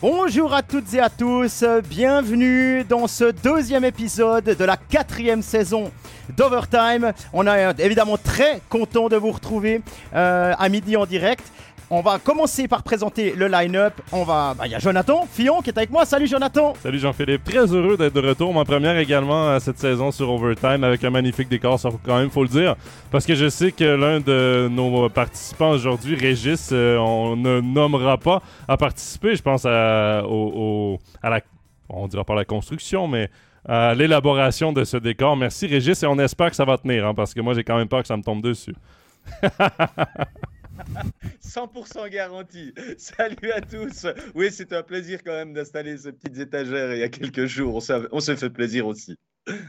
Bonjour à toutes et à tous, bienvenue dans ce deuxième épisode de la quatrième saison d'Overtime. On est évidemment très content de vous retrouver euh, à midi en direct. On va commencer par présenter le line-up. On va, bah, il y a Jonathan Fillon qui est avec moi. Salut Jonathan. Salut Jean-Philippe. Très heureux d'être de retour. Ma première également à cette saison sur Overtime avec un magnifique décor, ça quand même faut le dire, parce que je sais que l'un de nos participants aujourd'hui, Régis, euh, on ne nommera pas à participer. Je pense à la, on dira pas la construction, mais à l'élaboration de ce décor. Merci Régis et on espère que ça va tenir, hein, parce que moi j'ai quand même peur que ça me tombe dessus. 100% garanti. Salut à tous. Oui, c'est un plaisir quand même d'installer ces petites étagères il y a quelques jours. On se fait plaisir aussi.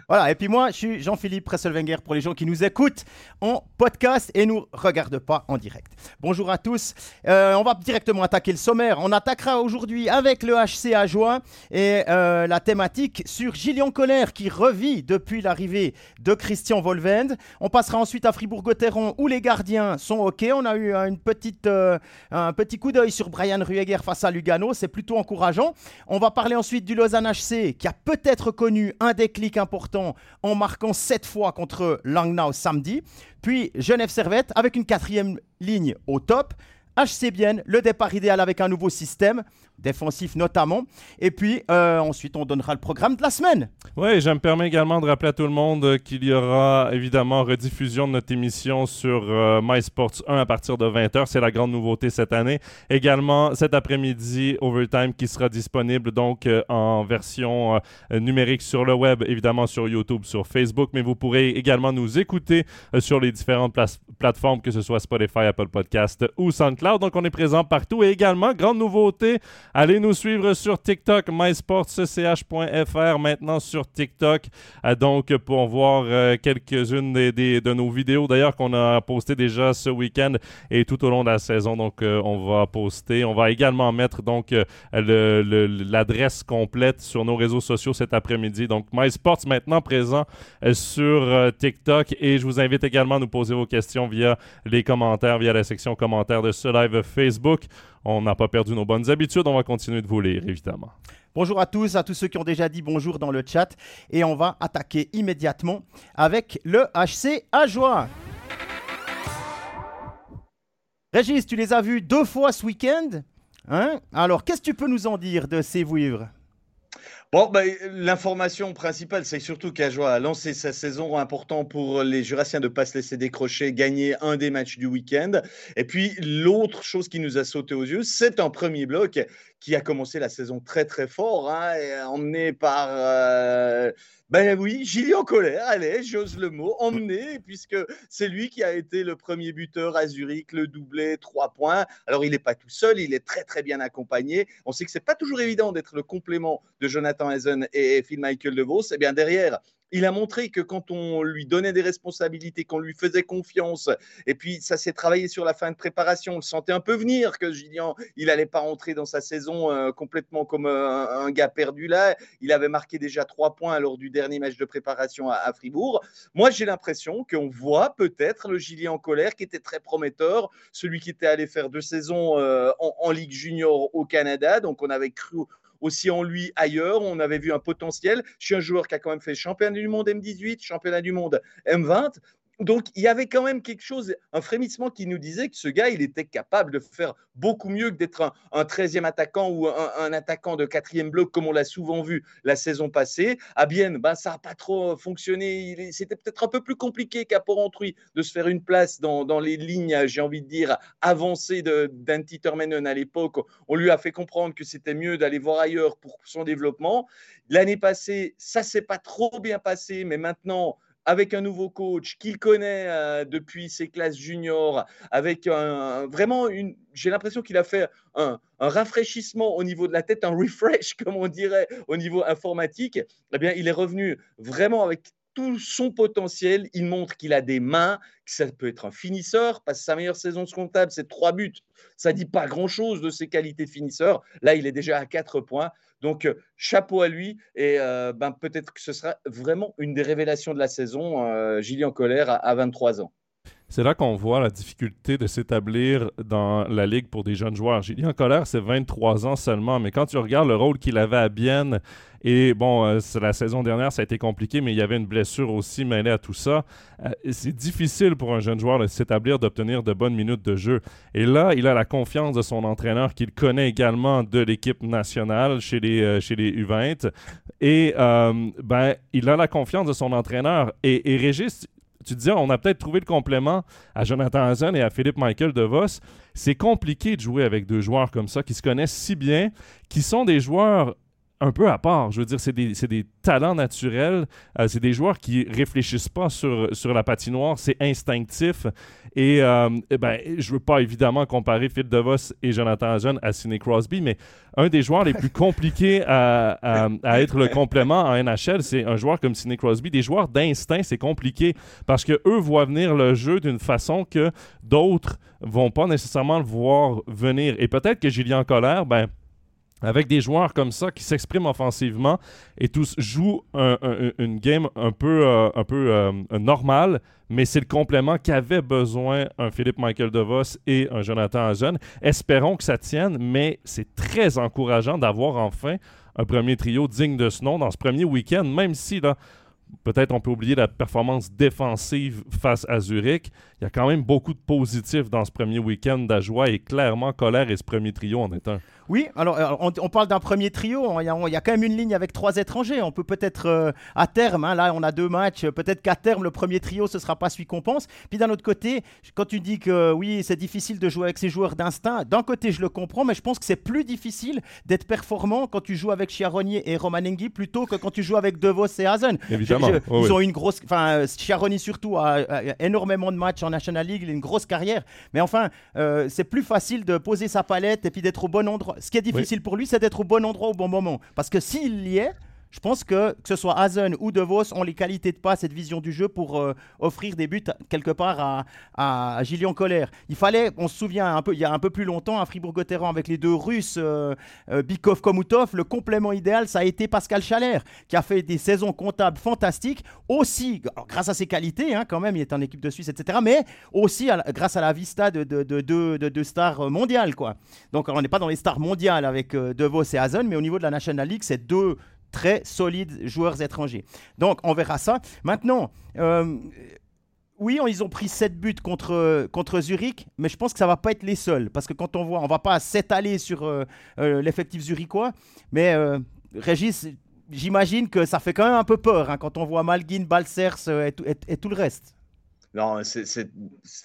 Voilà, et puis moi, je suis Jean-Philippe Presselwenger pour les gens qui nous écoutent en podcast et nous regardent pas en direct. Bonjour à tous. Euh, on va directement attaquer le sommaire. On attaquera aujourd'hui avec le HC à Joie et euh, la thématique sur Gillian Colère qui revit depuis l'arrivée de Christian Volvend. On passera ensuite à Fribourg-Gotteron où les gardiens sont OK. On a eu une petite, euh, un petit coup d'œil sur Brian Rueger face à Lugano. C'est plutôt encourageant. On va parler ensuite du Lausanne HC qui a peut-être connu un déclic important en marquant 7 fois contre Langnau samedi. Puis Genève Servette avec une quatrième ligne au top. HC le départ idéal avec un nouveau système défensif notamment. Et puis euh, ensuite, on donnera le programme de la semaine. Oui, je me permets également de rappeler à tout le monde qu'il y aura évidemment rediffusion de notre émission sur euh, MySports 1 à partir de 20h. C'est la grande nouveauté cette année. Également, cet après-midi, Overtime qui sera disponible donc euh, en version numérique sur le web, évidemment sur YouTube, sur Facebook, mais vous pourrez également nous écouter sur les différentes plateformes, que ce soit Spotify, Apple Podcast ou SoundCloud. Donc, on est présent partout. Et également, grande nouveauté, Allez nous suivre sur TikTok, mysportsch.fr maintenant sur TikTok. Euh, donc, pour voir euh, quelques-unes des, de nos vidéos, d'ailleurs, qu'on a postées déjà ce week-end et tout au long de la saison. Donc, euh, on va poster. On va également mettre donc l'adresse complète sur nos réseaux sociaux cet après-midi. Donc, MySports maintenant présent sur TikTok. Et je vous invite également à nous poser vos questions via les commentaires, via la section commentaires de ce live Facebook. On n'a pas perdu nos bonnes habitudes. On va continuer de vous lire, évidemment. Bonjour à tous, à tous ceux qui ont déjà dit bonjour dans le chat. Et on va attaquer immédiatement avec le HC à joie. Régis, tu les as vus deux fois ce week-end hein? Alors, qu'est-ce que tu peux nous en dire de ces vivres Bon, ben, l'information principale, c'est surtout qu'Ajoie a lancé sa saison important pour les Jurassiens de ne pas se laisser décrocher, gagner un des matchs du week-end. Et puis, l'autre chose qui nous a sauté aux yeux, c'est un premier bloc qui a commencé la saison très très fort, hein, emmené par euh, ben oui, Gillian Colère, allez, j'ose le mot, emmené, puisque c'est lui qui a été le premier buteur à Zurich, le doublé, trois points. Alors il n'est pas tout seul, il est très très bien accompagné. On sait que c'est pas toujours évident d'être le complément de Jonathan Hazen et Phil Michael De Vos. Et eh bien derrière, il a montré que quand on lui donnait des responsabilités, qu'on lui faisait confiance, et puis ça s'est travaillé sur la fin de préparation, on le sentait un peu venir que Gillian, il n'allait pas rentrer dans sa saison euh, complètement comme euh, un, gars perdu là. Il avait marqué déjà trois points lors du dernier match de préparation à, Fribourg. Moi, j'ai l'impression qu'on voit peut-être le Gillian colère qui était très prometteur, celui qui était allé faire deux saisons euh, en, en Ligue junior au Canada. Donc, on avait cru aussi en lui ailleurs. On avait vu un potentiel. Je suis un joueur qui a quand même fait championnat du monde M18, championnat du monde M20. Donc, il y avait quand même quelque chose, un frémissement qui nous disait que ce gars, il était capable de faire beaucoup mieux que d'être un, 13e attaquant ou un, attaquant de quatrième bloc, comme on l'a souvent vu la saison passée. À Bienne, ben, ça n'a pas trop fonctionné. C'était peut-être un peu plus compliqué qu'à Porrentruy de se faire une place dans, les lignes, j'ai envie de dire, avancées d'un Titermenen à l'époque. On lui a fait comprendre que c'était mieux d'aller voir ailleurs pour son développement. L'année passée, ça s'est pas trop bien passé, mais maintenant, avec un nouveau coach qu'il connaît euh, depuis ses classes juniors, avec un, vraiment une. J'ai l'impression qu'il a fait un, rafraîchissement au niveau de la tête, un refresh, comme on dirait, au niveau informatique. Eh bien, il est revenu vraiment avec tout son potentiel. Il montre qu'il a des mains, que ça peut être un finisseur, parce que sa meilleure saison de comptable, c'est trois buts. Ça dit pas grand-chose de ses qualités finisseurs. Là, il est déjà à quatre points. Donc, euh, chapeau à lui. Et euh, ben, peut-être que ce sera vraiment une des révélations de la saison, euh, Julien Colère à, 23 ans. C'est là qu'on voit la difficulté de s'établir dans la ligue pour des jeunes joueurs. Julien Colère, c'est 23 ans seulement, mais quand tu regardes le rôle qu'il avait à Bienne, et bon, euh, la saison dernière, ça a été compliqué, mais il y avait une blessure aussi mêlée à tout ça. Euh, c'est difficile pour un jeune joueur de s'établir, d'obtenir de bonnes minutes de jeu. Et là, il a la confiance de son entraîneur, qu'il connaît également de l'équipe nationale chez les, euh, chez les U20. Et ben, il a la confiance de son entraîneur. Et, et Régis, tu disais, on a peut-être trouvé le complément à Jonathan Hazen et à Philippe Michael de Vos. C'est compliqué de jouer avec deux joueurs comme ça qui se connaissent si bien, qui sont des joueurs un peu à part. Je veux dire, c'est des, talents naturels. Euh, c'est des joueurs qui réfléchissent pas sur, la patinoire. C'est instinctif. Et, euh, eh ben, je veux pas évidemment comparer Phil DeVos et Jonathan John à Sidney Crosby, mais un des joueurs les plus compliqués à, à, être le complément en NHL, c'est un joueur comme Sidney Crosby. Des joueurs d'instinct, c'est compliqué parce que eux voient venir le jeu d'une façon que d'autres vont pas nécessairement le voir venir. Et peut-être que Julien Colère, ben, avec des joueurs comme ça qui s'expriment offensivement et tous jouent une game un peu, euh, un peu euh, normale, mais c'est le complément qu'avait besoin un Philippe Michael DeVos et un Jonathan Hazen. Espérons que ça tienne, mais c'est très encourageant d'avoir enfin un premier trio digne de ce nom dans ce premier week-end, même si là, peut-être on peut oublier la performance défensive face à Zurich. Il y a quand même beaucoup de positifs dans ce premier week-end d'Ajoie et clairement Colère et ce premier trio en est un. Oui, alors, on, parle d'un premier trio. Il y, a, quand même une ligne avec trois étrangers. On peut peut-être euh, à terme, hein, là on a deux matchs, peut-être qu'à terme le premier trio ce sera pas celui qu'on pense. Puis d'un autre côté, quand tu dis que oui c'est difficile de jouer avec ces joueurs d'instinct, d'un côté je le comprends, mais je pense que c'est plus difficile d'être performant quand tu joues avec Chiaroni et Romanenghi plutôt que quand tu joues avec Devos et Hazen. Évidemment. ils ont une grosse, enfin Chiaroni surtout a, énormément de matchs en National League, il a une grosse carrière. Mais enfin, euh, c'est plus facile de poser sa palette et puis d'être au bon endroit ce qui est difficile pour lui, c'est d'être au bon endroit au bon moment. Parce que s'il y est, je pense que que ce soit Hazen ou De Vos ont les qualités de passe et de vision du jeu pour euh, offrir des buts quelque part à, à, Gillian Colère. Il fallait, on se souvient un peu, il y a un peu plus longtemps à Fribourg-Gotteron avec les deux Russes, euh, euh, Bikov Komutov, le complément idéal, ça a été Pascal Chalère qui a fait des saisons comptables fantastiques, aussi grâce à ses qualités, hein, quand même, il est en équipe de Suisse, etc. Mais aussi grâce à la vista de deux de, de, stars mondiales, quoi. Donc on n'est pas dans les stars mondiales avec De Vos et Hazen, mais au niveau de la National League, c'est deux très solides joueurs étrangers. Donc on verra ça. Maintenant, euh, oui, ils ont pris 7 buts contre, contre Zurich, mais je pense que ça va pas être les seuls. Parce que quand on voit, on va pas s'étaler sur euh, euh, l'effectif zurichois, mais Régis, j'imagine que ça fait quand même un peu peur hein, quand on voit Malguin, Balsers et tout le reste. Non, c'est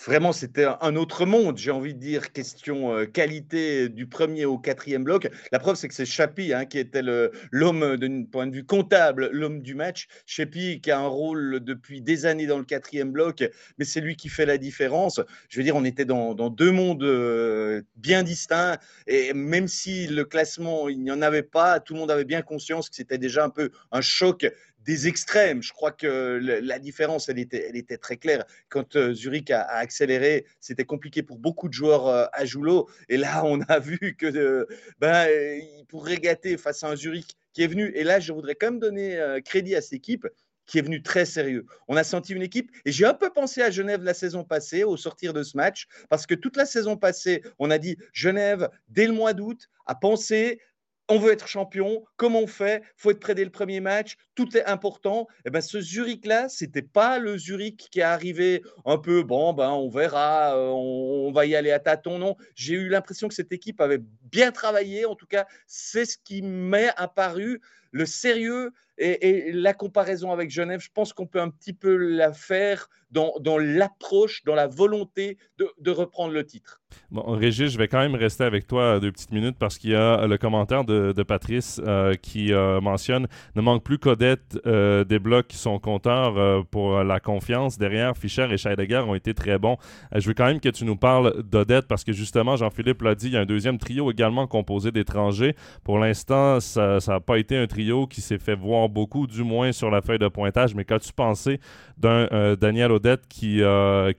vraiment c'était un autre monde, j'ai envie de dire, question euh, qualité du premier au quatrième bloc. La preuve, c'est que c'est Chapi hein, qui était l'homme, d'un point de vue comptable, l'homme du match. Chapi qui a un rôle depuis des années dans le quatrième bloc, mais c'est lui qui fait la différence. Je veux dire, on était dans, deux mondes euh, bien distincts, et même si le classement, il n'y en avait pas, tout le monde avait bien conscience que c'était déjà un peu un choc des extrêmes. Je crois que la différence, elle était, elle était très claire. Quand euh, Zurich a, accéléré, c'était compliqué pour beaucoup de joueurs euh, à Joulot. Et là, on a vu que euh, ben, il pourrait gâter face à un Zurich qui est venu. Et là, je voudrais quand même donner crédit à cette équipe qui est venue très sérieux. On a senti une équipe, et j'ai un peu pensé à Genève la saison passée, au sortir de ce match, parce que toute la saison passée, on a dit Genève, dès le mois d'août, a pensé on veut être champion, comment on fait faut être prêt dès le premier match, tout est important. Eh ben ce Zurich-là, c'était pas le Zurich qui est arrivé un peu, bon, ben, on verra, euh, on, va y aller à tâtons. Non, j'ai eu l'impression que cette équipe avait bien travaillé. En tout cas, c'est ce qui m'est apparu. Le sérieux et, la comparaison avec Genève, je pense qu'on peut un petit peu la faire dans, l'approche, dans la volonté de reprendre le titre. Bon, Régis, je vais quand même rester avec toi deux petites minutes parce qu'il y a le commentaire de, Patrice euh, qui euh, mentionne ne manque plus qu'Odette euh, des blocs qui sont compteurs pour la confiance. Derrière, Fischer et Scheidegger ont été très bons. je veux quand même que tu nous parles d'Odette parce que justement, Jean-Philippe l'a dit, il y a un deuxième trio également composé d'étrangers. Pour l'instant, ça n'a pas été un trio qui s'est fait voir beaucoup, du moins sur la feuille de pointage. Mais qu'as-tu pensé d'un Daniel Odette qui,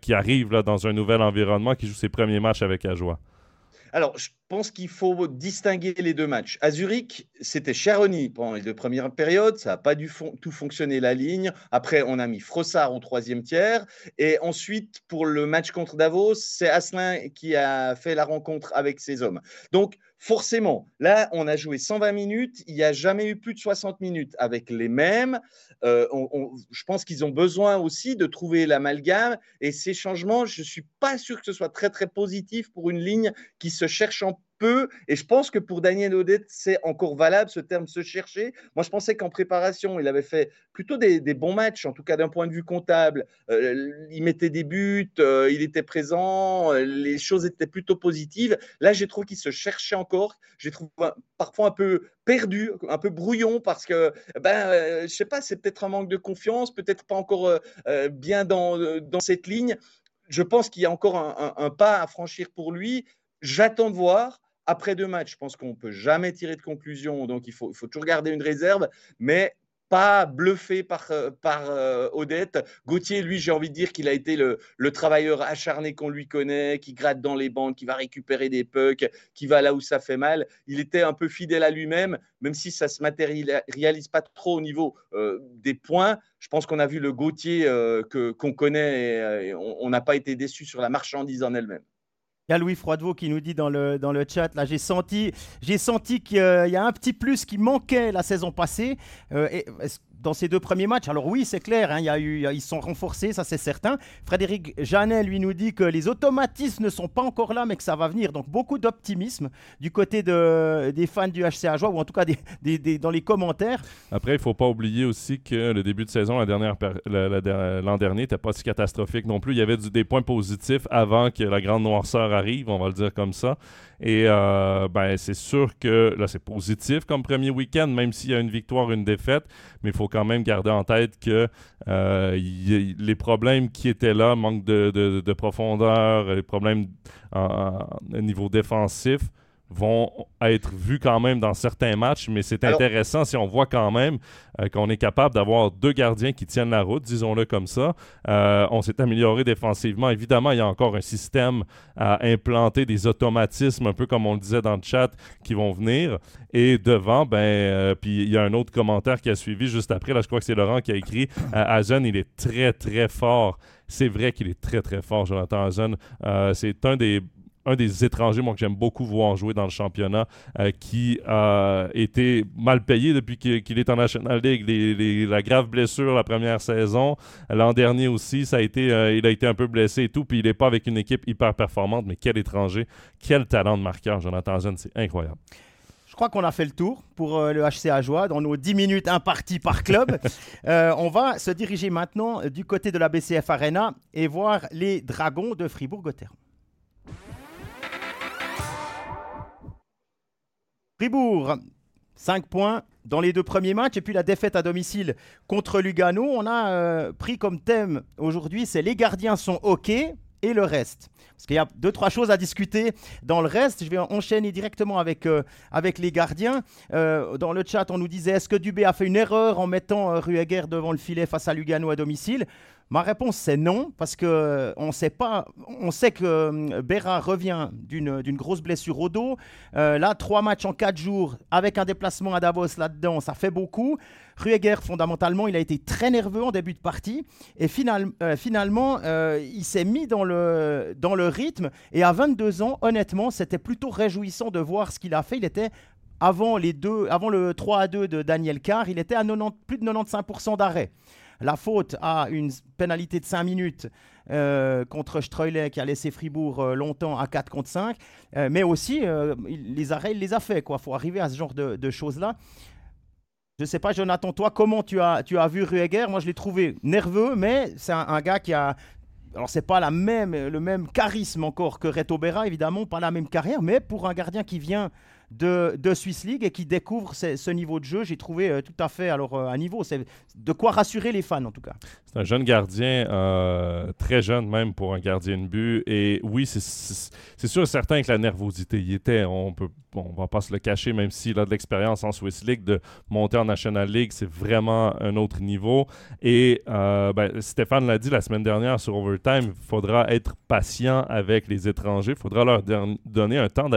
qui arrive là, dans un nouvel environnement, qui joue ses premiers matchs avec Ajoie? Alors, pense qu'il faut distinguer les deux matchs. À Zurich, c'était Cheroni pendant les deux premières périodes. Ça n'a pas dû tout fonctionner la ligne. Après, on a mis Frossard au troisième tiers. Et ensuite, pour le match contre Davos, c'est Asselin qui a fait la rencontre avec ses hommes. Donc, forcément, là, on a joué 120 minutes. Il n'y a jamais eu plus de 60 minutes avec les mêmes. Euh, je pense qu'ils ont besoin aussi de trouver l'amalgame. Et ces changements, je ne suis pas sûr que ce soit très, très positif pour une ligne qui se cherche en peu. Et je pense que pour Daniel Odette, c'est encore valable ce terme se chercher. Moi, je pensais qu'en préparation, il avait fait plutôt des, bons matchs, en tout cas d'un point de vue comptable. Euh, il mettait des buts, euh, il était présent, euh, les choses étaient plutôt positives. Là, j'ai trouvé qu'il se cherchait encore. J'ai trouvé parfois un peu perdu, un peu brouillon parce que, ben, je sais pas, c'est peut-être un manque de confiance, peut-être pas encore bien dans, dans cette ligne. Je pense qu'il y a encore un pas à franchir pour lui. J'attends de voir après deux matchs, je pense qu'on ne peut jamais tirer de conclusion, donc il faut, toujours garder une réserve, mais pas bluffé par, euh, euh, Odette. Gauthier, lui, j'ai envie de dire qu'il a été le, le travailleur acharné qu'on lui connaît, qui gratte dans les bandes, qui va récupérer des pucks, qui va là où ça fait mal. Il était un peu fidèle à lui-même, même si ça ne se matérialise pas trop au niveau euh, des points. Je pense qu'on a vu le Gauthier que, qu'on connaît et on n'a pas été déçu sur la marchandise en elle-même. Il y a Louis Froidevaux qui nous dit dans le, chat, là j'ai senti, senti qu'il y a un petit plus qui manquait la saison passée. Euh, dans ces deux premiers matchs. Alors oui, c'est clair, hein, y a eu, ils sont renforcés, ça c'est certain. Frédéric Janet, lui, nous dit que les automatismes ne sont pas encore là, mais que ça va venir. Donc beaucoup d'optimisme du côté de, des fans du HCA Joie, ou en tout cas dans les commentaires. Après, il ne faut pas oublier aussi que le début de saison l'an dernier n'était pas si catastrophique non plus. Il y avait des points positifs avant que la grande noirceur arrive, on va le dire comme ça. Et euh, ben, c'est sûr que là, c'est positif comme premier week-end, même s'il y a une victoire, une défaite, mais il faut quand même garder en tête que euh, les problèmes qui étaient là, manque de, profondeur, les problèmes au niveau défensif, vont être vus quand même dans certains matchs, mais c'est intéressant si on voit quand même euh, qu'on est capable d'avoir deux gardiens qui tiennent la route, disons-le comme ça. Euh, on s'est amélioré défensivement. Évidemment, il y a encore un système à implanter, des automatismes, un peu comme on le disait dans le chat, qui vont venir. Et devant, ben, euh, puis il y a un autre commentaire qui a suivi juste après. Là, je crois que c'est Laurent qui a écrit Hazen, il est très, très fort. C'est vrai qu'il est très, très fort, Jonathan Hazen. c'est un des un des étrangers, moi, que j'aime beaucoup voir jouer dans le championnat, euh, qui a été mal payé depuis qu'il est en National League. la grave blessure la première saison. L'an dernier aussi, ça a été, euh, il a été un peu blessé et tout, puis il n'est pas avec une équipe hyper performante, mais quel étranger, quel talent de marqueur, Jonathan Zen, c'est incroyable. Je crois qu'on a fait le tour pour euh, le HCA Joie dans nos 10 minutes imparties par club. on va se diriger maintenant du côté de la BCF Arena et voir les Dragons de Fribourg-Gotteron. Fribourg, 5 points dans les deux premiers matchs et puis la défaite à domicile contre Lugano. On a euh, pris comme thème aujourd'hui, c'est les gardiens sont OK et le reste. Parce qu'il y a deux, trois choses à discuter dans le reste. Je vais enchaîner directement avec, euh, les gardiens. Euh, dans le chat, on nous disait est-ce que Dubé a fait une erreur en mettant Rueger devant le filet face à Lugano à domicile? Ma réponse c'est non, parce que euh, on sait pas, on sait que euh, Berra revient d'une grosse blessure au dos. Euh, là, trois matchs en quatre jours avec un déplacement à Davos là-dedans, ça fait beaucoup. Rueger, fondamentalement, il a été très nerveux en début de partie et finalement, il s'est mis dans le, dans le rythme. Et à 22 ans, honnêtement, c'était plutôt réjouissant de voir ce qu'il a fait. Il était avant, les deux, avant le 3 à 2 de Daniel Carr, il était à 90, plus de 95% d'arrêt. La faute à une pénalité de 5 minutes euh, contre Streulet qui a laissé Fribourg euh, longtemps à 4 contre 5. Euh, mais aussi, les arrêts, il les a fait. Il faut arriver à ce genre de, choses-là. Je ne sais pas, Jonathan, toi, comment tu as, vu Rueger? Moi, je l'ai trouvé nerveux, mais c'est un, gars qui a. Alors, c'est pas la même, le même charisme encore que Reto Berra, évidemment, pas la même carrière, mais pour un gardien qui vient de, Swiss League et qui découvre ce, niveau de jeu. J'ai trouvé euh, tout à fait alors à niveau. C'est de quoi rassurer les fans en tout cas. C'est un jeune gardien, très jeune même pour un gardien de but. Et oui, c'est sûr et certain que la nervosité y était. On peut, on va pas se le cacher, même s'il a de l'expérience en Swiss League, de monter en National League, c'est vraiment un autre niveau. Et ben, Stéphane l'a dit la semaine dernière sur Overtime, il faudra être patient avec les étrangers, il faudra leur donner un temps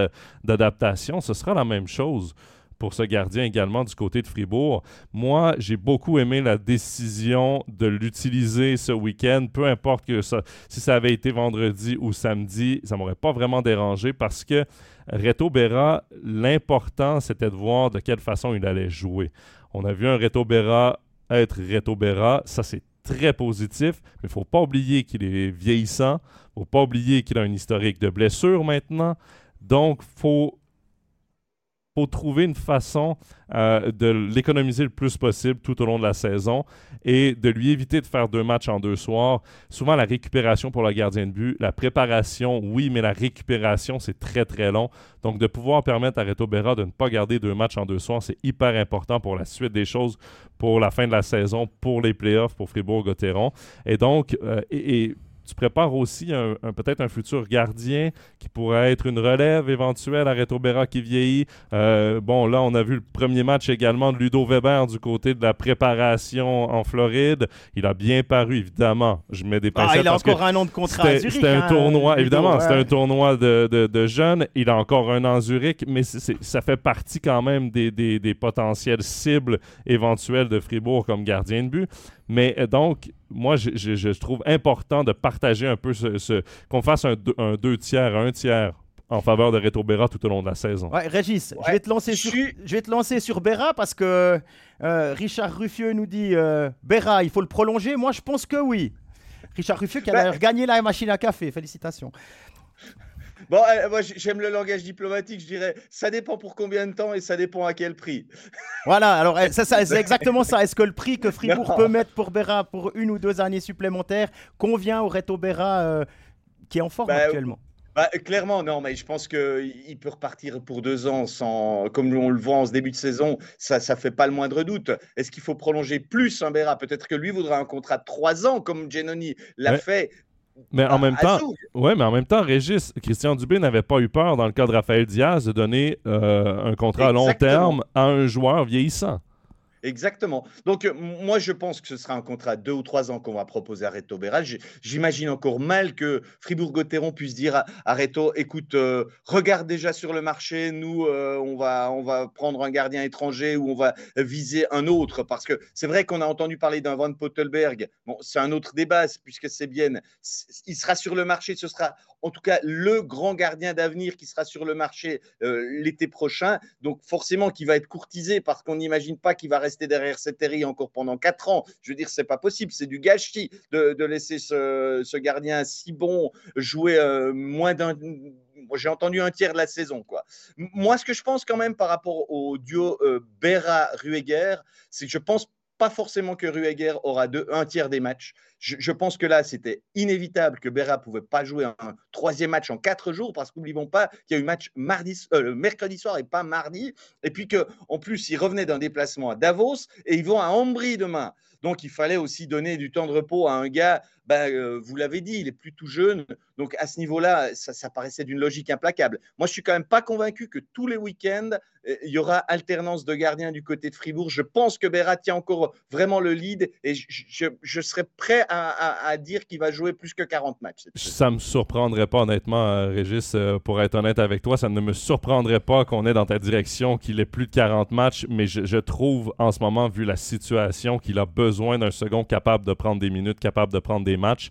d'adaptation. Ce sera la même chose pour ce gardien également du côté de Fribourg. Moi, j'ai beaucoup aimé la décision de l'utiliser ce week-end, peu importe que si ça avait été vendredi ou samedi, ça m'aurait pas vraiment dérangé parce que Reto Berra, l'important, c'était de voir de quelle façon il allait jouer. On a vu un Reto Berra être Reto Berra, ça c'est très positif, mais il ne faut pas oublier qu'il est vieillissant, il ne faut pas oublier qu'il a un historique de blessure maintenant. Donc, il faut faut trouver une façon euh, de l'économiser le plus possible tout au long de la saison et de lui éviter de faire deux matchs en deux soirs. Souvent, la récupération pour le gardien de but, la préparation, oui, mais la récupération, c'est très, très long. Donc, de pouvoir permettre à Reto Berra de ne pas garder deux matchs en deux soirs, c'est hyper important pour la suite des choses, pour la fin de la saison, pour les playoffs, pour Fribourg-Gotteron. Et donc, euh, et tu prépares aussi un, peut-être un futur gardien qui pourrait être une relève éventuelle à Reto Berra qui vieillit. Euh, bon, là, on a vu le premier match également de Ludo Weber du côté de la préparation en Floride. Il a bien paru, évidemment. Je mets des pincettes. Ah, il a encore un an de contrat C'était un hein, tournoi, évidemment, c'était un tournoi de, jeunes. Il a encore un an Zurich, mais ça fait partie quand même des, des, des potentielles cibles éventuelles de Fribourg comme gardien de but. Mais euh, donc, moi, je, trouve important de partager un peu ce, qu'on fasse un, deux tiers, un tiers en faveur de Reto Berra tout au long de la saison. Ouais, Régis, je, vais te lancer sur, je vais te lancer sur Berra parce que euh, Richard Ruffieux nous dit euh, Berra, il faut le prolonger. Moi, je pense que oui. Richard Ruffieux qui a bah, gagné la machine à café. Félicitations. Bon, euh, moi j'aime le langage diplomatique, je dirais ça dépend pour combien de temps et ça dépend à quel prix. Voilà, alors eh, ça, c'est exactement ça. Est-ce que le prix que Fribourg peut mettre pour Berra pour une ou deux années supplémentaires convient au Reto Berra euh, qui est en forme bah, actuellement? bah, clairement, non, mais je pense qu'il peut repartir pour deux ans sans, comme on le voit en ce début de saison, ça ne fait pas le moindre doute. Est-ce qu'il faut prolonger plus un Berra? Peut-être que lui voudra un contrat de trois ans, comme Genoni l'a fait. Mais en même temps, ouais, mais en même temps, Régis, Christian Dubé n'avait pas eu peur dans le cas de Raphaël Diaz de donner euh, un contrat à long terme à un joueur vieillissant. Exactement. Donc, euh, moi, je pense que ce sera un contrat de deux ou trois ans qu'on va proposer à Reto Berra. J'imagine encore mal que Fribourg-Gotteron puisse dire à, Reto écoute, euh, regarde déjà sur le marché, nous, euh, on, va, on va prendre un gardien étranger ou on va viser un autre. Parce que c'est vrai qu'on a entendu parler d'un Van Pottelberg. Bon, c'est un autre débat, puisque c'est bien. Il sera sur le marché, ce sera en tout cas le grand gardien d'avenir qui sera sur le marché l'été prochain. Donc, forcément, qui va être courtisé parce qu'on n'imagine pas qu'il va rester derrière cette série encore pendant quatre ans. Je veux dire, c'est pas possible. C'est du gâchis de, laisser ce, gardien si bon jouer euh, moins d'un. J'ai entendu un tiers de la saison, quoi. Moi, ce que je pense quand même par rapport au duo euh, Berra-Rueger, c'est que je pense pas forcément que Rueger aura un tiers des matchs. Je, pense que là, c'était inévitable que Berra pouvait pas jouer un troisième match en quatre jours parce qu'oublions pas qu'il y a eu match mardi, euh, mercredi soir et pas mardi. Et puis qu'en plus, ils revenaient d'un déplacement à Davos et ils vont à Ambry demain. Donc, il fallait aussi donner du temps de repos à un gars, ben, euh, vous l'avez dit, il est plus tout jeune. Donc, à ce niveau-là, ça, paraissait d'une logique implacable. Moi, je suis quand même pas convaincu que tous les week-ends, euh, il y aura alternance de gardiens du côté de Fribourg. Je pense que Berra tient encore vraiment le lead et je, serais prêt à, dire qu'il va jouer plus que 40 matchs. Ça me surprendrait pas, honnêtement, euh, Régis, pour être honnête avec toi. Ça ne me surprendrait pas qu'on ait dans ta direction qu'il ait plus de 40 matchs, mais je, trouve en ce moment, vu la situation, qu'il a besoin d'un second capable de prendre des minutes, capable de prendre des matchs.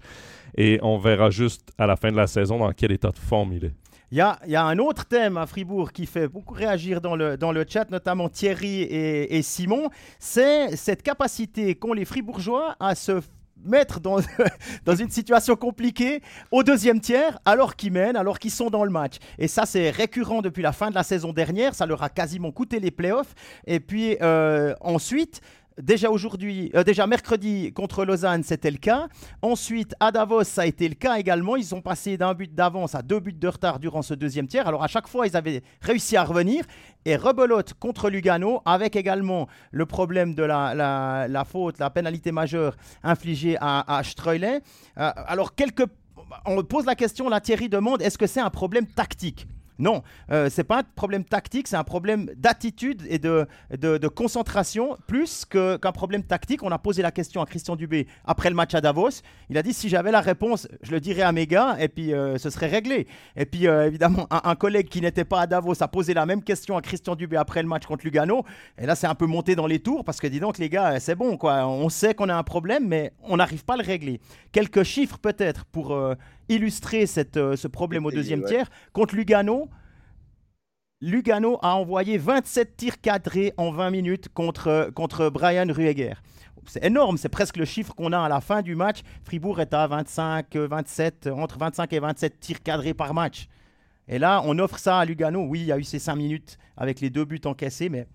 Et on verra juste à la fin de la saison dans quel état de forme il est. Il y, a, un autre thème à Fribourg qui fait beaucoup réagir dans le, dans le chat, notamment Thierry et, et Simon, c'est cette capacité qu'ont les Fribourgeois à se mettre dans, dans une situation compliquée au deuxième tiers alors qu'ils mènent, alors qu'ils sont dans le match. Et ça, c'est récurrent depuis la fin de la saison dernière. Ça leur a quasiment coûté les playoffs. Et puis euh, ensuite, Déjà aujourd'hui, euh, déjà mercredi contre Lausanne, c'était le cas. Ensuite, à Davos, ça a été le cas également. Ils sont passés d'un but d'avance à deux buts de retard durant ce deuxième tiers. Alors à chaque fois, ils avaient réussi à revenir. et rebelote contre Lugano, avec également le problème de la, faute, la pénalité majeure infligée à, à. Euh, alors, quelques on pose la question, la Thierry demande, est-ce que c'est un problème tactique? Non, euh, c'est pas un problème tactique, c'est un problème d'attitude et de, de, concentration plus qu'un problème tactique. On a posé la question à Christian Dubé après le match à Davos. Il a dit si j'avais la réponse, je le dirais à mes gars et puis euh, ce serait réglé. Et puis euh, évidemment, un, collègue qui n'était pas à Davos a posé la même question à Christian Dubé après le match contre Lugano. Et là, c'est un peu monté dans les tours parce que dis donc les gars, c'est bon quoi. On sait qu'on a un problème, mais on n'arrive pas à le régler. Quelques chiffres peut-être pour illustrer cette, euh, ce problème au deuxième tiers. Contre Lugano, Lugano a envoyé 27 tirs cadrés en 20 minutes contre, contre Brian Rueger. C'est énorme, c'est presque le chiffre qu'on a à la fin du match. Fribourg est à 25, 27, entre 25 et 27 tirs cadrés par match. Et là, on offre ça à Lugano. Oui, il y a eu ces 5 minutes avec les deux buts encaissés, mais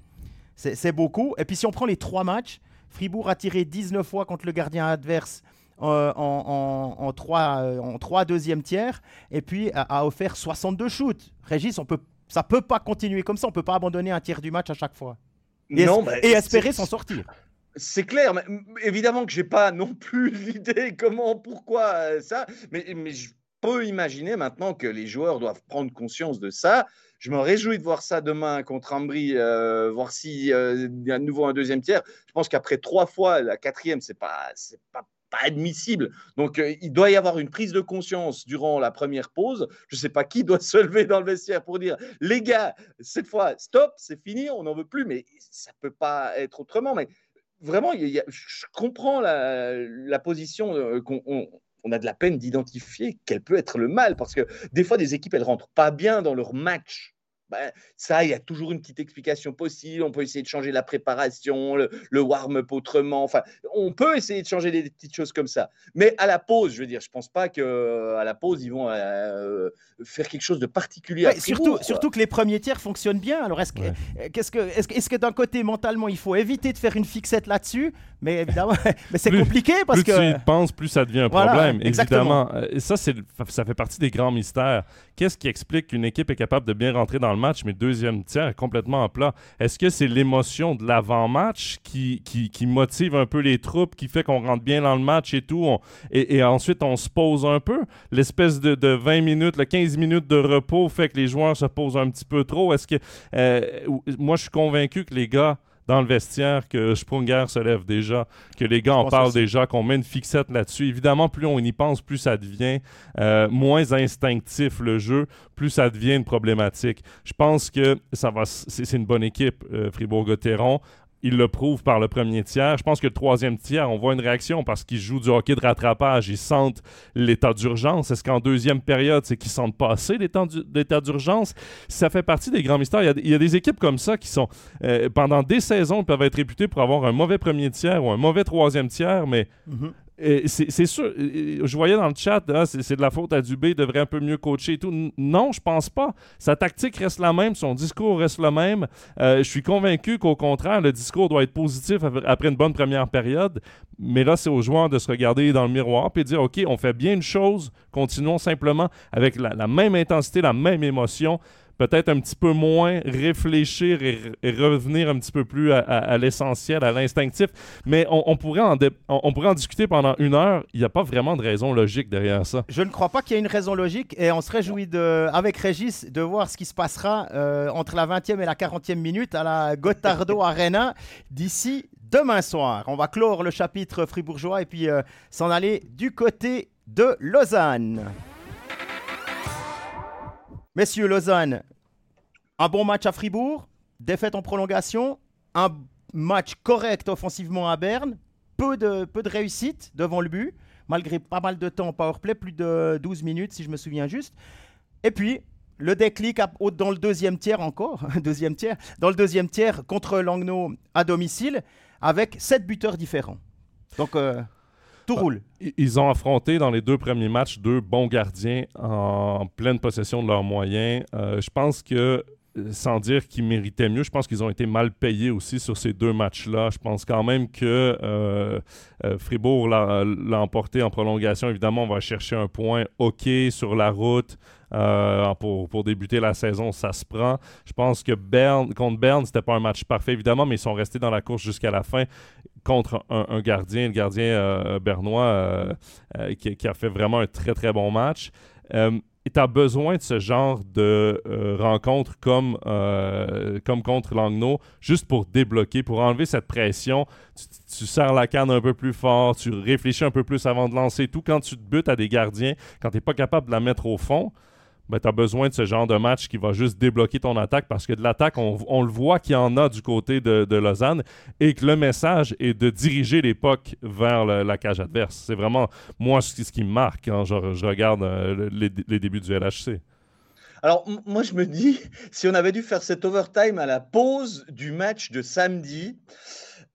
c'est beaucoup. Et puis si on prend les trois matchs, Fribourg a tiré 19 fois contre le gardien adverse euh, en, en, trois, euh, en trois deuxièmes tiers et puis a, offert 62 shoots. Régis, on peut, ça peut pas continuer comme ça. On peut pas abandonner un tiers du match à chaque fois. Et, non, et espérer s'en sortir. C'est clair, mais évidemment que j'ai pas non plus l'idée comment, pourquoi euh, ça, mais, mais je peux imaginer maintenant que les joueurs doivent prendre conscience de ça. Je me réjouis de voir ça demain contre Ambry, voir s'il y a à nouveau un deuxième tiers. Je pense qu'après trois fois, la quatrième, c'est pas, c'est pas pas admissible. Donc, euh, il doit y avoir une prise de conscience durant la première pause. Je ne sais pas qui doit se lever dans le vestiaire pour dire les gars, cette fois, stop, c'est fini, on n'en veut plus. Mais ça ne peut pas être autrement. Mais vraiment, je comprends la, position euh, qu'on on a de la peine d'identifier quel peut être le mal. Parce que des fois, des équipes, elles rentrent pas bien dans leur match bah, ça, il y a toujours une petite explication possible. On peut essayer de changer la préparation, le, warm-up autrement. Enfin, on peut essayer de changer des, petites choses comme ça. Mais à la pause, je veux dire, je pense pas que à la pause ils vont euh, faire quelque chose de particulier. surtout, surtout que les premiers tiers fonctionnent bien. Alors est-ce que, qu'est-ce que, est-ce que, est que d'un côté mentalement il faut éviter de faire une fixette là-dessus, mais évidemment, mais c'est compliqué parce plus que plus tu y penses, plus ça devient un problème. Évidemment, et ça ça fait partie des grands mystères. Qu'est-ce qui explique qu'une équipe est capable de bien rentrer dans le match, mais deuxième tiers est complètement en plat? Est-ce que c'est l'émotion de l'avant-match qui, qui, motive un peu les troupes, qui fait qu'on rentre bien dans le match et tout, et, ensuite on se pose un peu? L'espèce de, de 20 minutes, le 15 minutes de repos fait que les joueurs se posent un petit peu trop? Est-ce que. Euh, moi, je suis convaincu que les gars dans le vestiaire que Sprunger se lève déjà, que les gars en parlent déjà, qu'on met une fixette là-dessus. Évidemment, plus on y pense, plus ça devient euh, moins instinctif le jeu, plus ça devient une problématique. Je pense que ça va, c'est une bonne équipe, euh, Fribourg-Gotteron il le prouve par le premier tiers. Je pense que le troisième tiers, on voit une réaction parce qu'ils jouent du hockey de rattrapage. Ils sentent l'état d'urgence. Est-ce qu'en deuxième période, c'est qu'ils sentent passer l'état d'urgence? Ça fait partie des grands mystères. Il y a, des équipes comme ça qui sont, euh, pendant des saisons, peuvent être réputées pour avoir un mauvais premier tiers ou un mauvais troisième tiers, mais mm-hmm c'est sûr, je voyais dans le chat, ah, c'est de la faute à Dubé, il devrait un peu mieux coacher et tout. Non, je pense pas. Sa tactique reste la même, son discours reste le même. Euh, je suis convaincu qu'au contraire, le discours doit être positif après une bonne première période. Mais là, c'est aux joueurs de se regarder dans le miroir et dire OK, on fait bien une chose, continuons simplement avec la même intensité, la même émotion peut-être un petit peu moins réfléchir et, revenir un petit peu plus à, l'essentiel, à l'instinctif. Mais on, pourrait en on, pourrait en discuter pendant une heure. Il n'y a pas vraiment de raison logique derrière ça. Je ne crois pas qu'il y ait une raison logique et on se réjouit de, avec Régis de voir ce qui se passera euh, entre la 20e et la 40e minute à la Gotardo Arena d'ici demain soir. On va clore le chapitre fribourgeois et puis euh, s'en aller du côté de Lausanne. Messieurs, Lausanne, un bon match à Fribourg, défaite en prolongation, un match correct offensivement à Berne, peu de, peu de réussite devant le but, malgré pas mal de temps en powerplay, plus de 12 minutes si je me souviens juste. Et puis, le déclic dans le deuxième tiers encore, deuxième tiers, dans le deuxième tiers contre Langnau à domicile, avec sept buteurs différents. Donc, euh, tout roule. Ils ont affronté dans les deux premiers matchs deux bons gardiens en pleine possession de leurs moyens. Euh, je pense que sans dire qu'ils méritaient mieux, je pense qu'ils ont été mal payés aussi sur ces deux matchs-là. Je pense quand même que euh, euh, Fribourg l'a emporté en prolongation. Évidemment, on va chercher un point OK sur la route. Euh, pour, pour, débuter la saison, ça se prend. Je pense que Bern, contre Berne, c'était pas un match parfait, évidemment, mais ils sont restés dans la course jusqu'à la fin contre un, gardien, le gardien bernois, qui, a fait vraiment un très, très bon match tu as besoin de ce genre de euh, rencontre comme, euh, comme contre Langnau, juste pour débloquer, pour enlever cette pression. Tu, tu, serres la canne un peu plus fort, tu réfléchis un peu plus avant de lancer tout. Quand tu te butes à des gardiens, quand tu n'es pas capable de la mettre au fond, ben, tu as besoin de ce genre de match qui va juste débloquer ton attaque parce que de l'attaque, on, le voit qu'il y en a du côté de, Lausanne et que le message est de diriger l'époque vers la cage adverse. C'est vraiment, moi, ce, qui me marque quand je, regarde euh, les, débuts du LHC. Alors, moi, je me dis, si on avait dû faire cet overtime à la pause du match de samedi,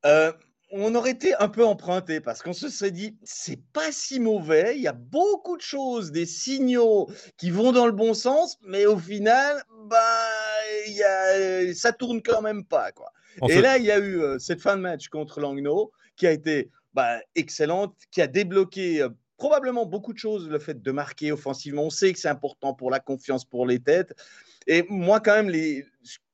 euh, on aurait été un peu emprunté parce qu'on se serait dit c'est pas si mauvais, il y a beaucoup de choses, des signaux qui vont dans le bon sens, mais au final, bah, y a, ça tourne quand même pas quoi. Et là, il y a eu euh, cette fin de match contre Langnau qui a été bah, excellente, qui a débloqué euh, probablement beaucoup de choses, le fait de marquer offensivement. On sait que c'est important pour la confiance, pour les têtes. Et moi, quand même, les,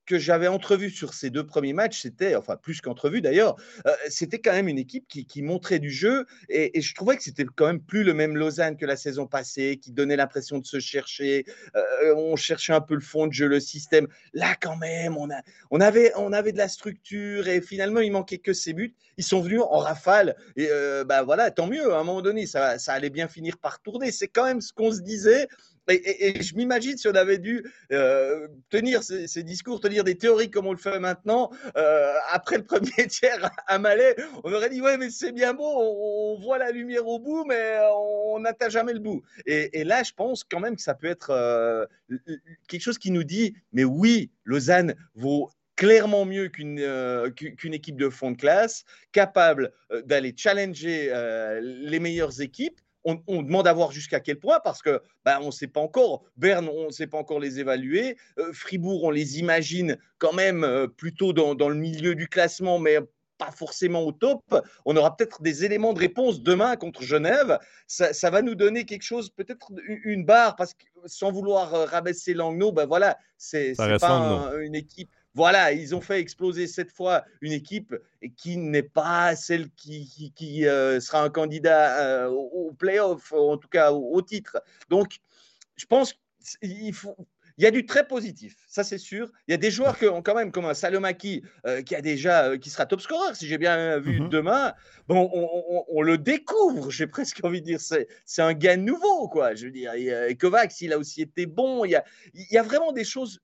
que j'avais entrevu sur ces deux premiers matchs, c'était, enfin plus qu'entrevu d'ailleurs, euh, c'était quand même une équipe qui, montrait du jeu et, je trouvais que c'était quand même plus le même Lausanne que la saison passée, qui donnait l'impression de se chercher. Euh, on cherchait un peu le fond de jeu, le système. Là, quand même, on, a, on, avait, on avait de la structure et finalement, il manquait que ces buts. Ils sont venus en rafale et euh, bah voilà, tant mieux. À un moment donné, ça, ça allait bien finir par tourner. C'est quand même ce qu'on se disait. Et, je m'imagine si on avait dû euh, tenir ces, discours, tenir des théories comme on le fait maintenant, euh, après le premier tiers à Malais, on aurait dit ouais mais c'est bien beau, on, voit la lumière au bout, mais on n'atteint jamais le bout. Et, là, je pense quand même que ça peut être euh, quelque chose qui nous dit mais oui, Lausanne vaut clairement mieux qu'une qu'une équipe de fond de classe, capable d'aller challenger les meilleures équipes on, demande à voir jusqu'à quel point, parce que ben, on ne sait pas encore. Berne, on ne sait pas encore les évaluer. Euh, Fribourg, on les imagine quand même euh, plutôt dans, le milieu du classement, mais pas forcément au top. On aura peut-être des éléments de réponse demain contre Genève. Ça, va nous donner quelque chose, peut-être une barre, parce que sans vouloir euh, rabaisser Langnau, ben voilà, c'est pas une équipe voilà, ils ont fait exploser cette fois une équipe qui n'est pas celle qui, qui, euh, sera un candidat euh, au, playoff, en tout cas au, titre. Donc, je pense qu'il faut. Il y a du très positif, ça c'est sûr. Il y a des joueurs qui ont quand même, comme un Salomaki, euh, qui a déjà, qui sera top scorer, si j'ai bien vu mm-hmm. demain. Bon, on, le découvre, j'ai presque envie de dire, c'est un gain nouveau, quoi. Je veux dire, et, Kovacs, il a aussi été bon. Il y a, il y a vraiment des choses